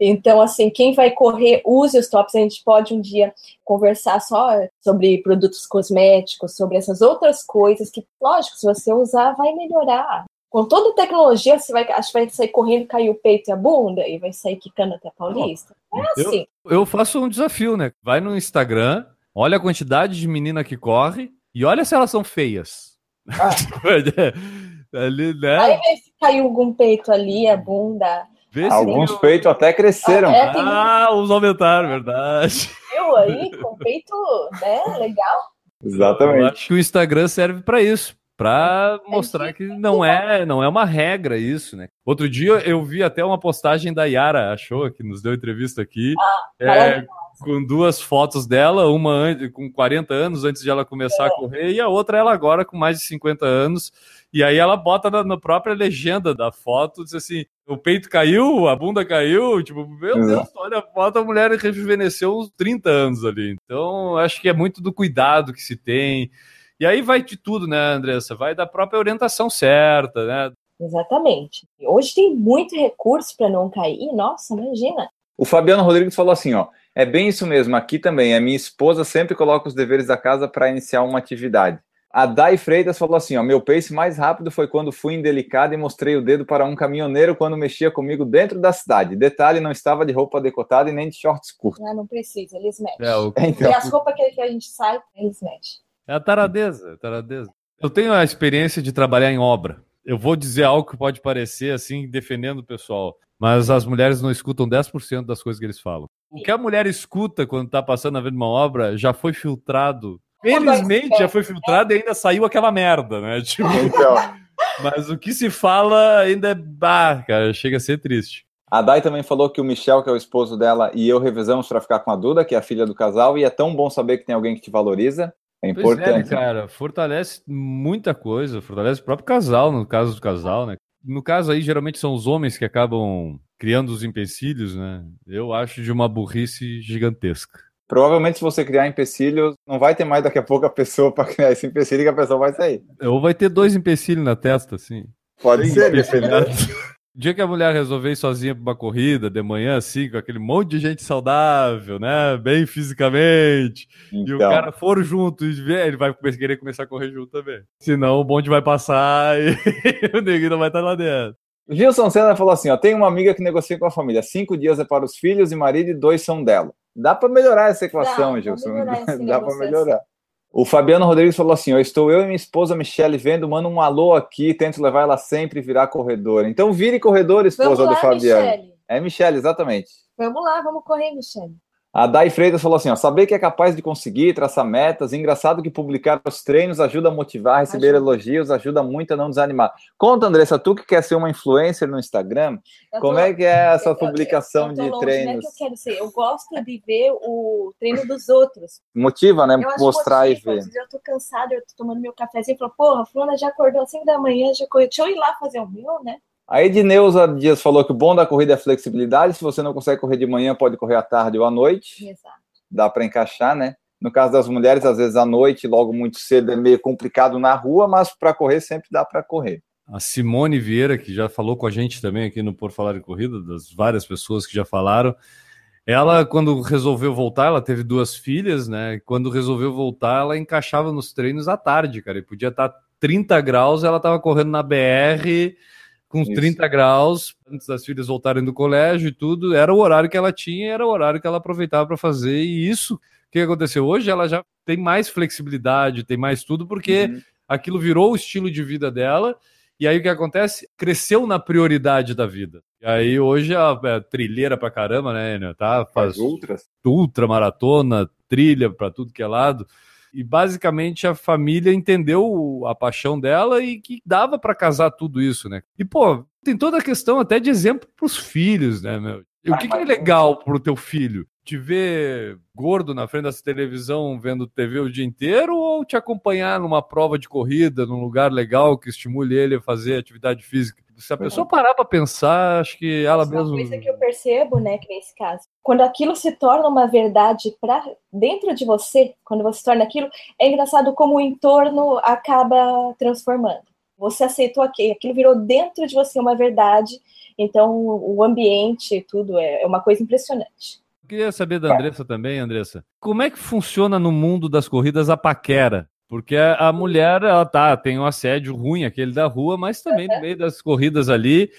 Então, assim, quem vai correr, use os tops. A gente pode um dia conversar só sobre produtos cosméticos, sobre essas outras coisas que, lógico, se você usar, vai melhorar. Com toda a tecnologia, você vai, acho que vai sair correndo, cair o peito e a bunda, e vai sair quicando até a Paulista. É Eu- assim. eu faço um desafio, né? Vai no Instagram, olha a quantidade de menina que corre e olha se elas são feias. Ali, Aí né? vê se caiu algum peito ali, a bunda. Vê Alguns tem- peitos até cresceram. É, tem Ah, os aumentaram, verdade. eu aí com peito, né? Legal. Eu Exatamente. acho que o Instagram serve para isso, para mostrar que não é, não é uma regra isso, né? Outro dia eu vi até uma postagem da Yara, achou que nos deu entrevista aqui, é, maravilhosa. com duas fotos dela, uma com 40 anos antes de ela começar a correr e a outra ela agora com mais de 50 anos. E aí ela bota na, na própria legenda da foto, diz assim, o peito caiu, a bunda caiu, tipo, meu Exato. Deus, olha a foto, a mulher rejuvenesceu uns 30 anos ali. Então, acho que é muito do cuidado que se tem. E aí vai de tudo, né, Andressa? Vai da própria orientação certa, né? Exatamente. Hoje tem muito recurso para não cair. Nossa, imagina. O Fabiano Rodrigues falou assim, ó. É bem isso mesmo, aqui também. A minha esposa sempre coloca os deveres da casa para iniciar uma atividade. A Dai Freitas falou assim: ó, meu pace mais rápido foi quando fui indelicado e mostrei o dedo para um caminhoneiro quando mexia comigo dentro da cidade. Detalhe, não estava de roupa decotada e nem de shorts curtos. Ah, não precisa, eles mexem. É, o... Então, E as roupas que a gente sai, eles mexem. É a taradeza, a taradeza. Eu tenho a experiência de trabalhar em obra. Eu vou dizer algo que pode parecer assim, defendendo o pessoal, mas as mulheres não escutam 10% das coisas que eles falam. O que a mulher escuta quando está passando na vendo uma obra já foi filtrado. Felizmente já foi filtrado e ainda saiu aquela merda, né? Tipo, então, mas o que se fala ainda é. Bah, cara, chega a ser triste. a Dai também falou que o Michel, que é o esposo dela, e eu revezamos para ficar com a Duda, que é a filha do casal, e é tão bom saber que tem alguém que te valoriza. É Pois é, né, importante. cara, fortalece muita coisa, fortalece o próprio casal, no caso do casal, né? No caso aí, geralmente são os homens que acabam criando os empecilhos, né? Eu acho de uma burrice gigantesca. Provavelmente, se você criar empecilhos, não vai ter mais daqui a pouco a pessoa para criar esse empecilho que a pessoa vai sair. Ou vai ter dois empecilhos na testa, assim. Pode ser, dependendo. O dia que a mulher resolver ir sozinha pra uma corrida, de manhã, assim, com aquele monte de gente saudável, né? Bem fisicamente. E o Então, cara for junto e ele vai querer começar a correr junto também. Senão o bonde vai passar e o neguinho não vai estar lá dentro. Gilson Senna falou assim: ó, tem uma amiga que negocia com a família. Cinco dias é para os filhos e marido e dois são dela. Dá para melhorar essa equação, Dá, Gilson. pra melhorar Dá para melhorar. O Fabiano Rodrigues falou assim: ó, estou eu e minha esposa Michele vendo, manda um alô aqui, tento levar ela sempre virar corredora. Então vire corredora, esposa Vamos do lá, Fabiano. Michele. É Michele, exatamente. Vamos lá, vamos correr, Michele. A Dai Freitas falou assim: ó, saber que é capaz de conseguir, traçar metas. Engraçado que publicar os treinos ajuda a motivar, receber Ajuda. elogios, ajuda muito a não desanimar. Conta, Andressa, tu que quer ser uma influencer no Instagram, Eu como tô- é que é essa eu- eu- publicação eu tô de treinos? Não é que eu quero ser. Eu gosto de ver o treino dos outros. Motiva, né? Eu Mostrar e motivo. ver. Às vezes Eu tô cansada, eu tô tomando meu cafezinho e falo, porra, a fulana já acordou às 5 da manhã, já correu. Deixa eu ir lá fazer o meu, né? A Edneuza Dias falou que o bom da corrida é flexibilidade. Se você não consegue correr de manhã, pode correr à tarde ou à noite. Exato. Dá para encaixar, né? No caso das mulheres, às vezes à noite, logo muito cedo, é meio complicado na rua, mas para correr sempre dá para correr. A Simone Vieira, que já falou com a gente também aqui no Por Falar em Corrida, das várias pessoas que já falaram. Ela, quando resolveu voltar, ela teve duas filhas, né? Quando resolveu voltar, ela encaixava nos treinos à tarde, cara. E podia estar 30 graus, ela estava correndo na BR com Isso. 30 graus, antes das filhas voltarem do colégio e tudo. Era o horário que ela tinha, era o horário que ela aproveitava para fazer. E isso, o que aconteceu? Hoje ela já tem mais flexibilidade, tem mais tudo, porque Uhum. aquilo virou o estilo de vida dela. E aí o que acontece? Cresceu na prioridade da vida. E aí hoje a é trilheira pra caramba, né? Enio? Tá, faz Faz ultras. ultra maratona, trilha pra tudo que é lado. E basicamente a família entendeu a paixão dela e que dava pra casar tudo isso, né? E pô, tem toda a questão até de exemplo pros filhos, né, meu? E o Ah, que, que é legal pro teu filho? Te ver gordo na frente dessa televisão vendo TV o dia inteiro ou te acompanhar numa prova de corrida, num lugar legal que estimule ele a fazer atividade física? Se a pessoa parar pra pensar, acho que ela Uma mesmo. coisa que eu percebo, né, que nesse caso, quando aquilo se torna uma verdade para dentro de você, quando você torna aquilo, é engraçado como o entorno acaba transformando. Você aceitou aquilo, aquilo virou dentro de você uma verdade, então o ambiente, tudo é, é uma coisa impressionante. Queria saber da Andressa também, Andressa. Como é que funciona no mundo das corridas a paquera? Porque a a mulher, ela tá, tem um assédio ruim, aquele da rua, mas também no meio das corridas ali.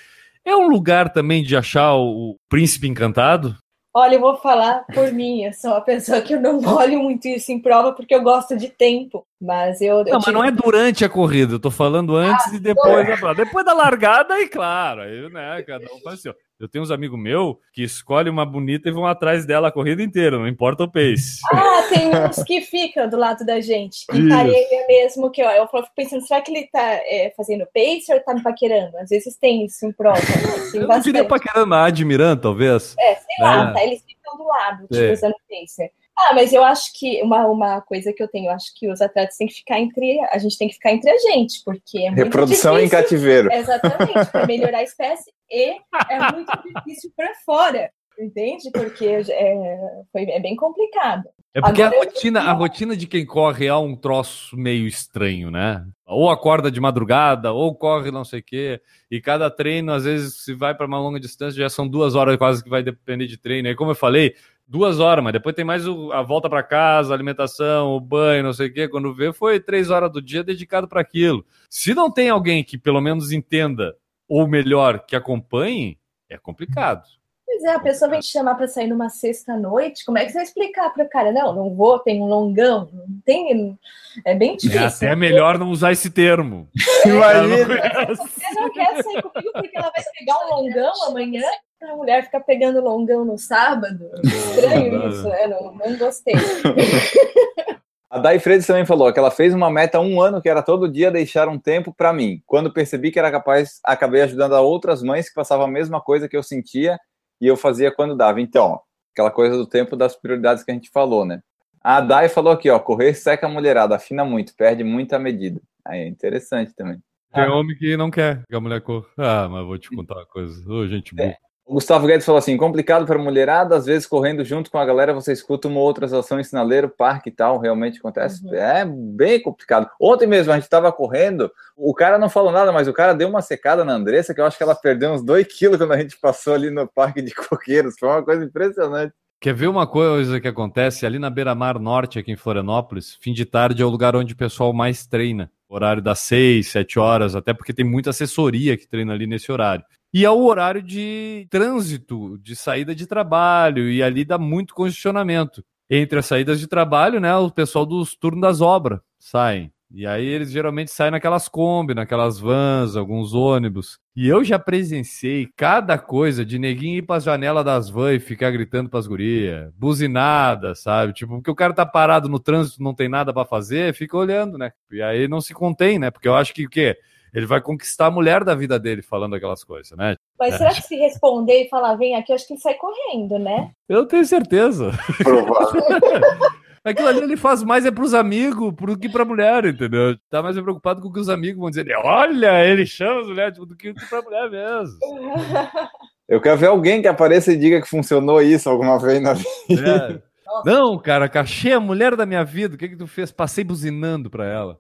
É um lugar também de achar o príncipe encantado? Olha, eu vou falar por mim, eu sou uma pessoa que eu não olho muito isso em prova porque eu gosto de tempo, mas eu... eu Não, mas não é durante a corrida, eu tô falando antes e depois da prova. Depois da largada, aí claro, aí, né, cada um faz assim. Eu tenho uns amigos meus que escolhem uma bonita e vão atrás dela a corrida inteira, não importa o pace. Ah, tem uns que ficam do lado da gente. Isso. pareia mesmo que ó, eu fico pensando, será que ele tá é, fazendo pace ou tá me paquerando? Às vezes tem isso em prova. né? Tem Eu não diria bastante. paquerando, admirando, talvez. É, sei lá, É. tá? Eles ficam do lado, tipo, É. usando pacer. Ah, mas eu acho que uma, uma coisa que eu tenho, eu acho que os atletas têm que ficar entre. A gente tem que ficar entre a gente, porque é muito Reprodução em difícil. cativeiro. Exatamente, para melhorar a espécie e é muito difícil para fora, entende? Porque é, foi, é bem complicado. É porque Agora a rotina, a rotina de quem corre é um troço meio estranho, né? Ou acorda de madrugada, ou corre não sei o quê. E cada treino, às vezes, se vai para uma longa distância, já são duas horas quase que vai depender de treino. E como eu falei, duas horas, mas depois tem mais o, a volta para casa, a alimentação, o banho, não sei o quê. Quando vê, foi três horas do dia dedicado para aquilo. Se não tem alguém que pelo menos entenda, ou melhor, que acompanhe, é complicado. Pois é, a pessoa vem te chamar para sair numa sexta-noite, como é que você vai explicar para o cara? Não, não vou, tem um longão, não tem. É bem difícil. É até melhor não usar esse termo. Imagina. Você não quer sair comigo porque ela vai pegar um longão amanhã? A mulher fica pegando longão no sábado. Estranho isso, né? Não, não gostei. A Dai Freires também falou que ela fez uma meta há um ano que era todo dia deixar um tempo para mim. Quando percebi que era capaz, acabei ajudando a outras mães que passavam a mesma coisa que eu sentia e eu fazia quando dava. Então, aquela coisa do tempo das prioridades que a gente falou, né? A Dai falou aqui, ó, correr seca a mulherada, afina muito, perde muita medida. Aí é interessante também. Tem homem que não quer que a mulher corra. Ah, mas vou te contar uma coisa. Ô, gente boa. É. O Gustavo Guedes falou assim: complicado para mulherada, às vezes correndo junto com a galera, você escuta uma outra situação em sinaleiro, parque e tal, realmente acontece. Uhum. É bem complicado. Ontem mesmo a gente estava correndo, o cara não falou nada, mas o cara deu uma secada na Andressa, que eu acho que ela perdeu uns 2 quilos quando a gente passou ali no parque de coqueiros. Foi uma coisa impressionante. Quer ver uma coisa que acontece ali na Beira-Mar Norte, aqui em Florianópolis? Fim de tarde é o lugar onde o pessoal mais treina. Horário das 6, 7 horas, até porque tem muita assessoria que treina ali nesse horário. E é o horário de trânsito, de saída de trabalho, e ali dá muito congestionamento. Entre as saídas de trabalho, né, o pessoal dos turnos das obras saem. E aí eles geralmente saem naquelas Kombi, naquelas vans, alguns ônibus. E eu já presenciei cada coisa de neguinho ir para janela das vans e ficar gritando pras gurias, buzinada, sabe? Tipo, porque o cara tá parado no trânsito, não tem nada para fazer, fica olhando, né? E aí não se contém, né? Porque eu acho que o quê? Ele vai conquistar a mulher da vida dele falando aquelas coisas, né? Mas será que se responder e falar, vem aqui, eu acho que ele sai correndo, né? Eu tenho certeza. Provável. Aquilo ali ele faz mais é pros amigos do que pra mulher, entendeu? Tá mais preocupado com o que os amigos vão dizer. Olha, ele chama as mulheres tipo, do que pra mulher mesmo. Eu quero ver alguém que apareça e diga que funcionou isso alguma vez na vida. É. Não, cara, achei a mulher da minha vida. O que que tu fez? Passei buzinando pra ela.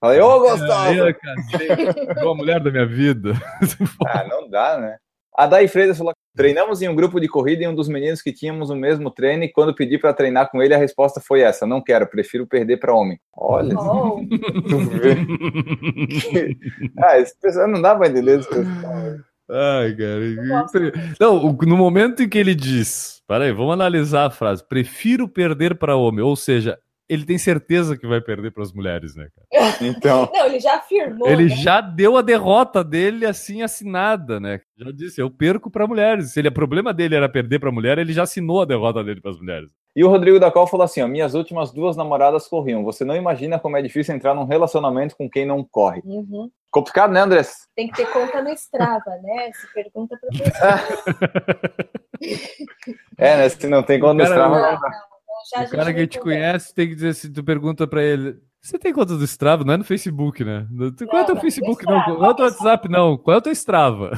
Falei, ô Gustavo! É, a mulher da minha vida. ah, não dá, né? A Dai Freitas falou: treinamos em um grupo de corrida e um dos meninos que tínhamos o mesmo treino, e quando pedi para treinar com ele, a resposta foi essa: não quero, prefiro perder para homem. Olha, oh. ah, esse pessoal não dá para entender esse pessoal. Ai, cara. Não, no momento em que ele diz, peraí, vamos analisar a frase: prefiro perder para homem, ou seja, ele tem certeza que vai perder para as mulheres, né, cara? Então. Não, ele já afirmou. Ele né? já deu a derrota dele assim assinada, né? Já disse, eu perco para mulheres. Se ele, o problema dele era perder para mulher, ele já assinou a derrota dele para as mulheres. E o Rodrigo da Cal falou assim: ó, minhas últimas duas namoradas corriam. Você não imagina como é difícil entrar num relacionamento com quem não corre. Uhum. Complicado, né, Andrés? Tem que ter conta no Strava, né? Se pergunta pra pessoa. é, né? Se não tem conta no Strava, não, não. O cara que te conhece tem que dizer se tu pergunta pra ele. Você tem conta do Strava? Não é no Facebook, né? Qual é o teu Facebook? Não. Qual é o teu WhatsApp? Não. Qual é o teu Strava?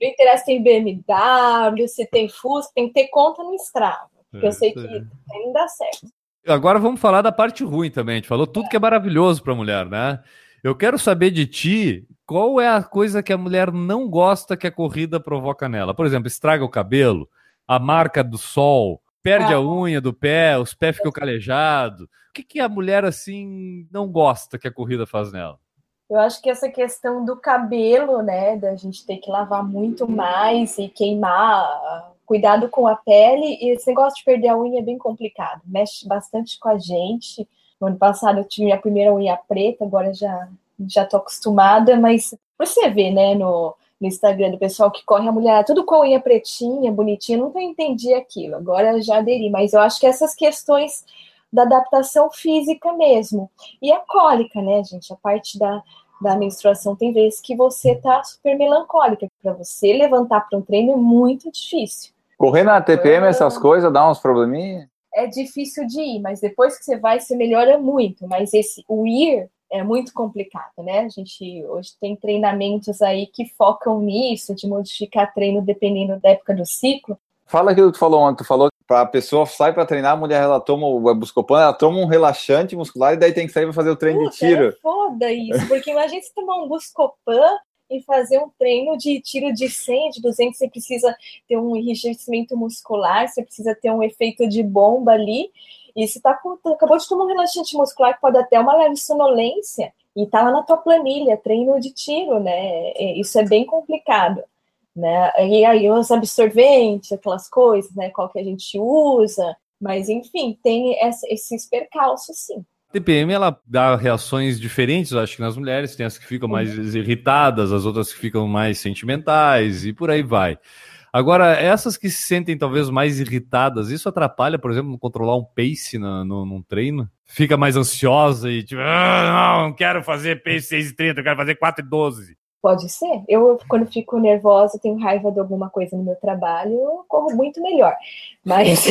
Me interessa tem BMW, se tem Fusca, tem que ter conta no Strava. Porque é, eu sei que é. não dá certo. Agora vamos falar da parte ruim também. A gente falou tudo é. que é maravilhoso pra mulher, né? Eu quero saber de ti qual é a coisa que a mulher não gosta que a corrida provoca nela. Por exemplo, estraga o cabelo, a marca do sol, perde ah. a unha do pé, os pés ficam calejados. O que, que a mulher assim não gosta que a corrida faz nela? Eu acho que essa questão do cabelo, né, da gente ter que lavar muito mais e queimar, cuidado com a pele, e esse negócio de perder a unha é bem complicado, mexe bastante com a gente. No ano passado eu tive a primeira unha preta, agora já já tô acostumada, mas você vê, né, no, no Instagram do pessoal que corre a mulher, tudo com unha pretinha, bonitinha, nunca entendi aquilo. Agora já aderi, mas eu acho que essas questões da adaptação física mesmo. E a cólica, né, gente? A parte da, da menstruação tem vezes que você tá super melancólica. Para você levantar para um treino é muito difícil. Correr na TPM, essas coisas, dá uns probleminha? É difícil de ir, mas depois que você vai, você melhora muito. Mas esse o ir é muito complicado, né? A gente hoje tem treinamentos aí que focam nisso, de modificar treino dependendo da época do ciclo. Fala aquilo que tu falou ontem, tu falou que a pessoa sai para treinar, a mulher ela toma o Buscopan, ela toma um relaxante muscular e daí tem que sair para fazer o treino Puta, de tiro. É foda isso, porque imagina se tomar um Buscopan e fazer um treino de tiro de 100, de 200, você precisa ter um enrijecimento muscular, você precisa ter um efeito de bomba ali, e você tá, acabou de tomar um relaxante muscular que pode até uma leve sonolência, e tá lá na tua planilha, treino de tiro, né? Isso é bem complicado, né? E aí os absorventes, aquelas coisas, né? Qual que a gente usa, mas enfim, tem esses percalços, sim. TPM ela dá reações diferentes, acho que nas mulheres, tem as que ficam mais irritadas, as outras que ficam mais sentimentais e por aí vai. Agora, essas que se sentem talvez mais irritadas, isso atrapalha, por exemplo, controlar um pace no, no, num treino? Fica mais ansiosa e tipo, ah, não, não quero fazer pace 6,30, eu quero fazer 4,12. Pode ser. Eu, quando fico nervosa, tenho raiva de alguma coisa no meu trabalho, eu corro muito melhor. Mas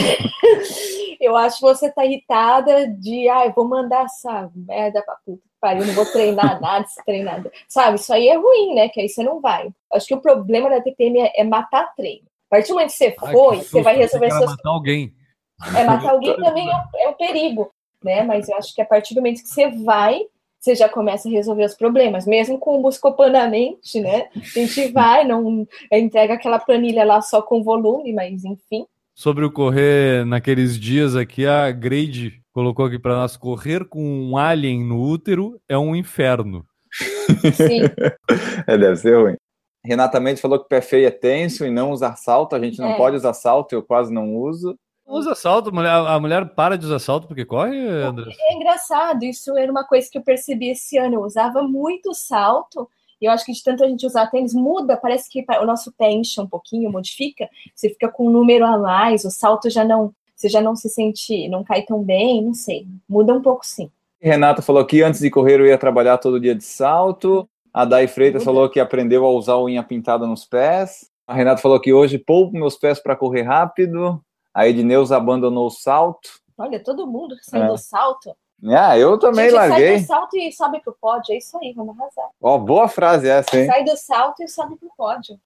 eu acho que você tá irritada de, ah, eu vou mandar essa merda pra puta pariu, não vou treinar nada, se treinar. Sabe, isso aí é ruim, né? Que aí você não vai. Acho que o problema da TPM é, é matar treino. A partir do momento que você foi, Ai, você vai resolver seus. matar alguém. É, matar alguém também é, é um perigo, né? Mas eu acho que a partir do momento que você vai, você já começa a resolver os problemas, mesmo com o Buscopanamente, né? A gente vai, não entrega aquela planilha lá só com volume, mas enfim. Sobre o correr naqueles dias aqui, a Grade colocou aqui para nós: correr com um alien no útero é um inferno. Sim. é, deve ser ruim. Renata Mendes falou que pé feio é tenso e não usar salto. A gente não é. pode usar salto, eu quase não uso. Usa salto, a mulher para de usar salto porque corre, André? É engraçado, isso era uma coisa que eu percebi esse ano. Eu usava muito salto, e eu acho que de tanto a gente usar tênis, muda, parece que o nosso pé enche um pouquinho, modifica, você fica com um número a mais, o salto já não, você já não se sente, não cai tão bem, não sei, muda um pouco sim. Renata falou que antes de correr eu ia trabalhar todo dia de salto. A Dai Freitas muda. falou que aprendeu a usar unha pintada nos pés. A Renata falou que hoje poupo meus pés para correr rápido. A Edneuza abandonou o salto. Olha, todo mundo saiu é. do salto. Ah, eu também Gente, larguei. Sai do salto e sobe pro pódio, é isso aí, vamos arrasar. Ó, boa frase essa, hein? Sai do salto e sobe pro pódio.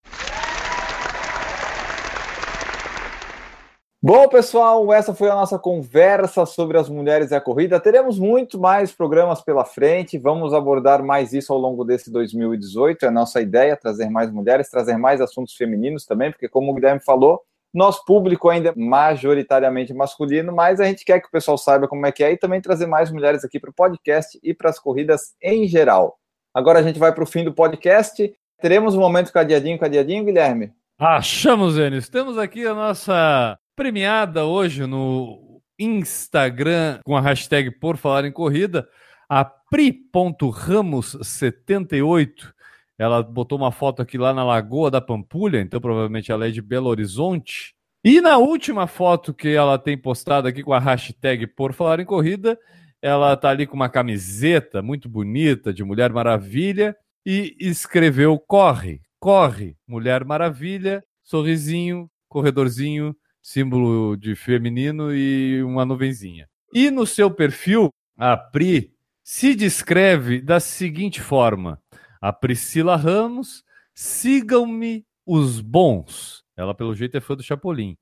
Bom, pessoal, essa foi a nossa conversa sobre as mulheres e a corrida. Teremos muito mais programas pela frente. Vamos abordar mais isso ao longo desse 2018. É a nossa ideia trazer mais mulheres, trazer mais assuntos femininos também, porque como o Guilherme falou, nosso público ainda é majoritariamente masculino, mas a gente quer que o pessoal saiba como é que é e também trazer mais mulheres aqui para o podcast e para as corridas em geral. Agora a gente vai para o fim do podcast. Teremos um momento cadeadinho, cadeadinho, Guilherme? Achamos, Enes. Temos aqui a nossa premiada hoje no Instagram com a hashtag Por Falar em Corrida, a pri.ramos78 ela botou uma foto aqui lá na Lagoa da Pampulha, então provavelmente ela é de Belo Horizonte. E na última foto que ela tem postado aqui com a hashtag Por Falar em Corrida, ela tá ali com uma camiseta muito bonita de Mulher Maravilha e escreveu Corre, corre, Mulher Maravilha, sorrisinho, corredorzinho, símbolo de feminino e uma nuvenzinha. E no seu perfil, a Pri se descreve da seguinte forma: a Priscila Ramos, sigam-me os bons. Ela, pelo jeito, é fã do Chapolin.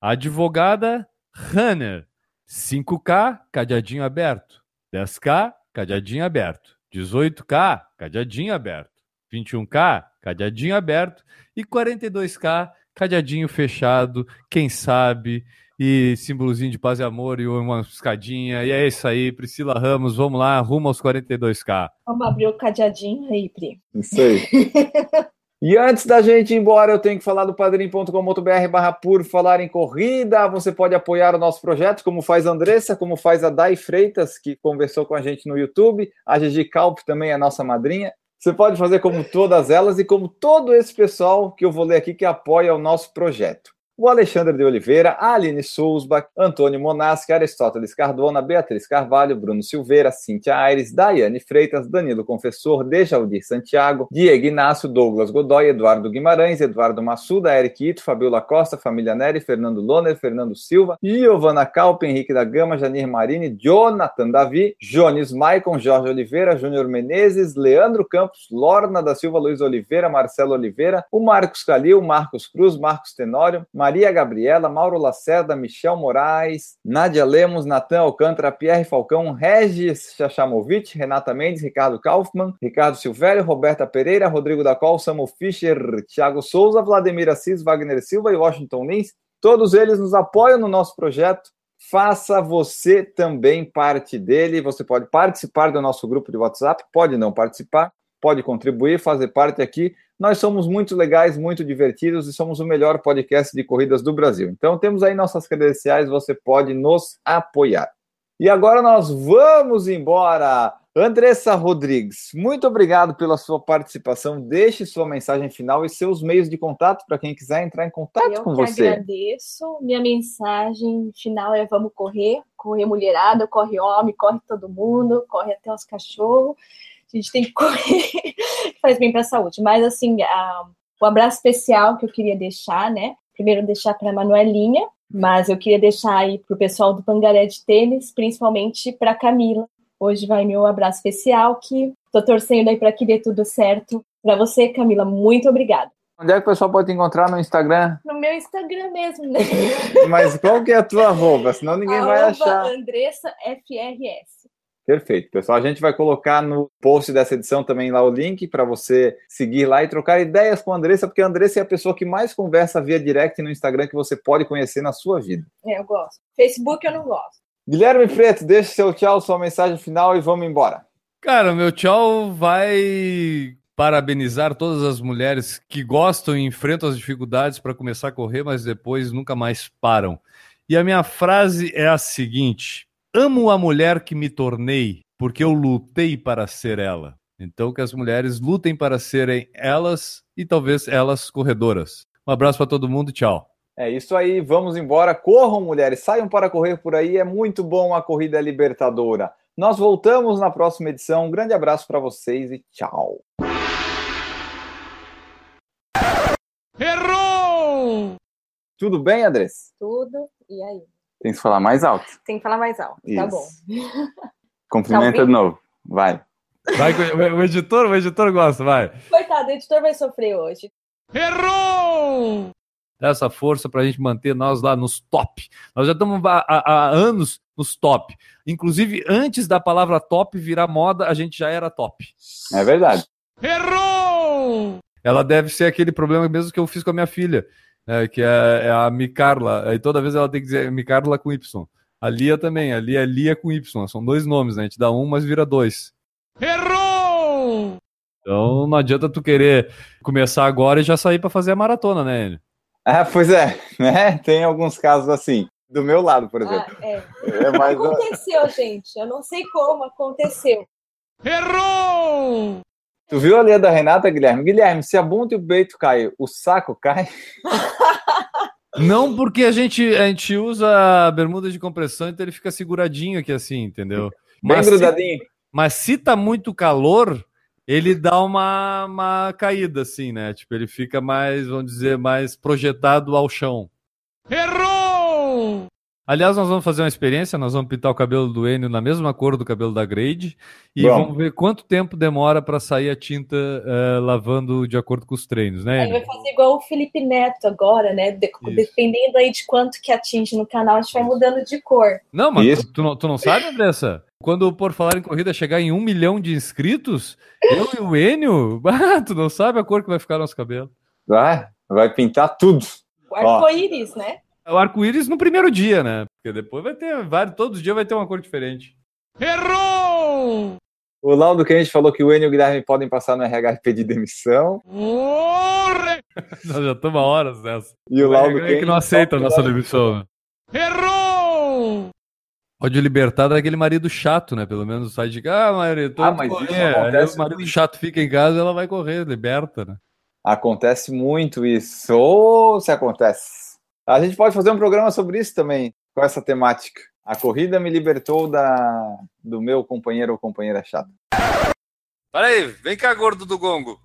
A advogada Hanner, 5K, cadeadinho aberto. 10K, cadeadinho aberto. 18K, cadeadinho aberto. 21K, cadeadinho aberto. E 42K, cadeadinho fechado. Quem sabe e símbolozinho de paz e amor e uma piscadinha. E é isso aí, Priscila Ramos, vamos lá, rumo aos 42k. Vamos abrir o cadeadinho aí, Pri. Isso aí. E antes da gente ir embora, eu tenho que falar do padrim.com.br barra por falar em corrida. Você pode apoiar o nosso projeto, como faz a Andressa, como faz a Dai Freitas, que conversou com a gente no YouTube. A Gigi Calp também é nossa madrinha. Você pode fazer como todas elas e como todo esse pessoal que eu vou ler aqui que apoia o nosso projeto o Alexandre de Oliveira, a Aline Sousbach, Antônio Monaschi, Aristóteles Cardona, Beatriz Carvalho, Bruno Silveira, Cíntia Aires, Daiane Freitas, Danilo Confessor, Dejaldir Santiago, Diego Inácio, Douglas Godoy, Eduardo Guimarães, Eduardo Massuda, Eric Ito, Fabiola Costa, Família Neri, Fernando Loner, Fernando Silva, Giovana Calp, Henrique da Gama, Janir Marini, Jonathan Davi, Jones Maicon, Jorge Oliveira, Júnior Menezes, Leandro Campos, Lorna da Silva, Luiz Oliveira, Marcelo Oliveira, o Marcos Calil, Marcos Cruz, Marcos Tenório, Maria Gabriela, Mauro Lacerda, Michel Moraes, Nádia Lemos, Natan Alcântara, Pierre Falcão, Regis Chachamovic, Renata Mendes, Ricardo Kaufmann, Ricardo Silvério, Roberta Pereira, Rodrigo da Col, Samuel Fischer, Thiago Souza, Vladimir Assis, Wagner Silva e Washington Lins. Todos eles nos apoiam no nosso projeto. Faça você também parte dele. Você pode participar do nosso grupo de WhatsApp, pode não participar, pode contribuir, fazer parte aqui. Nós somos muito legais, muito divertidos e somos o melhor podcast de corridas do Brasil. Então temos aí nossas credenciais, você pode nos apoiar. E agora nós vamos embora. Andressa Rodrigues, muito obrigado pela sua participação. Deixe sua mensagem final e seus meios de contato para quem quiser entrar em contato Eu com você. agradeço. Minha mensagem final é vamos correr, correr mulherada, corre homem, corre todo mundo, corre até os cachorros. A gente tem que correr, faz bem para a saúde. Mas assim, a- o abraço especial que eu queria deixar, né? Primeiro deixar para a Manuelinha, mas eu queria deixar aí para o pessoal do Pangaré de Tênis, principalmente para Camila. Hoje vai meu abraço especial, que tô torcendo aí para que dê tudo certo. Para você, Camila, muito obrigada. Onde é que o pessoal pode te encontrar no Instagram? No meu Instagram mesmo, né? Mas qual que é a tua arroba? Senão ninguém vai Arroba achar. Andressa FRS. Perfeito, pessoal. A gente vai colocar no post dessa edição também lá o link para você seguir lá e trocar ideias com a Andressa, porque a Andressa é a pessoa que mais conversa via direct no Instagram que você pode conhecer na sua vida. É, eu gosto. Facebook eu não gosto. Guilherme Preto, deixe seu tchau, sua mensagem final e vamos embora. Cara, meu tchau vai parabenizar todas as mulheres que gostam e enfrentam as dificuldades para começar a correr, mas depois nunca mais param. E a minha frase é a seguinte: Amo a mulher que me tornei, porque eu lutei para ser ela. Então que as mulheres lutem para serem elas e talvez elas corredoras. Um abraço para todo mundo, tchau. É isso aí, vamos embora. Corram, mulheres, saiam para correr por aí. É muito bom a corrida libertadora. Nós voltamos na próxima edição. Um grande abraço para vocês e tchau. Errou! Tudo bem, Andrés? Tudo. E aí? Tem que falar mais alto. Tem que falar mais alto. Tá Isso. bom. Cumprimenta Tá de novo. Vai. Vai, o editor, o editor gosta, vai. Coitado, o editor vai sofrer hoje. Errou! Dá essa força para a gente manter nós lá nos top. Nós já estamos há, há- há anos nos top. Inclusive, antes da palavra top virar moda, a gente já era top. É verdade. Errou! Ela deve ser aquele problema mesmo que eu fiz com a minha filha, né, que é, é a Micarla. Aí toda vez ela tem que dizer Micarla com Y. A Lia também, a Lia é Lia com Y. São dois nomes, né? A gente dá um, mas vira dois. Errou! Então não adianta tu querer começar agora e já sair para fazer a maratona, né? Enio? Ah, pois é, né? Tem alguns casos assim. Do meu lado, por exemplo. Ah, é. É mais Aconteceu, gente. Eu não sei como aconteceu. Errou! Tu viu a da Renata, Guilherme? Guilherme, se a bunda e o peito caem, o saco cai? Não porque a gente, a gente usa bermuda de compressão, então ele fica seguradinho aqui assim, entendeu? Bem Mas se- grudadinho. Mas se tá muito calor, ele dá uma, uma caída, assim, né? Tipo, ele fica mais, vamos dizer, mais projetado ao chão. Errou! Aliás, nós vamos fazer uma experiência, nós vamos pintar o cabelo do Enio na mesma cor do cabelo da Grade e Vamos. vamos ver quanto tempo demora para sair a tinta eh, lavando de acordo com os treinos, né? Aí Enio? vai fazer igual o Felipe Neto agora, né? De- Isso. dependendo aí de quanto que atinge no canal, a gente vai mudando de cor. Não, mas tu, tu não, tu não sabe, Andressa? Quando o Por Falar em Corrida chegar em um milhão de inscritos, eu e o Enio, ah, tu não sabe a cor que vai ficar nosso cabelo. Vai, vai pintar tudo. O arco-íris, né? É o arco-íris no primeiro dia, né? Porque depois vai ter vários, todos os dias vai ter uma cor diferente. Errou! O laudo que a gente falou que o Enio e o Guilherme podem passar no RH e pedir demissão. Orre! Nós já estamos há horas nessa. E o O laudo RH que não aceita a nossa demissão. Né? Errou! Pode libertar daquele marido chato, né? Pelo menos sai de cá, ah, marido, tô Ah, mas correr. isso acontece o marido muito. chato fica em casa ela vai correr, liberta, né? Acontece muito isso. Ou se acontece. A gente pode fazer um programa sobre isso também, com essa temática. A corrida me libertou da, do meu companheiro ou companheira chata. Para aí, vem cá, gordo do gongo.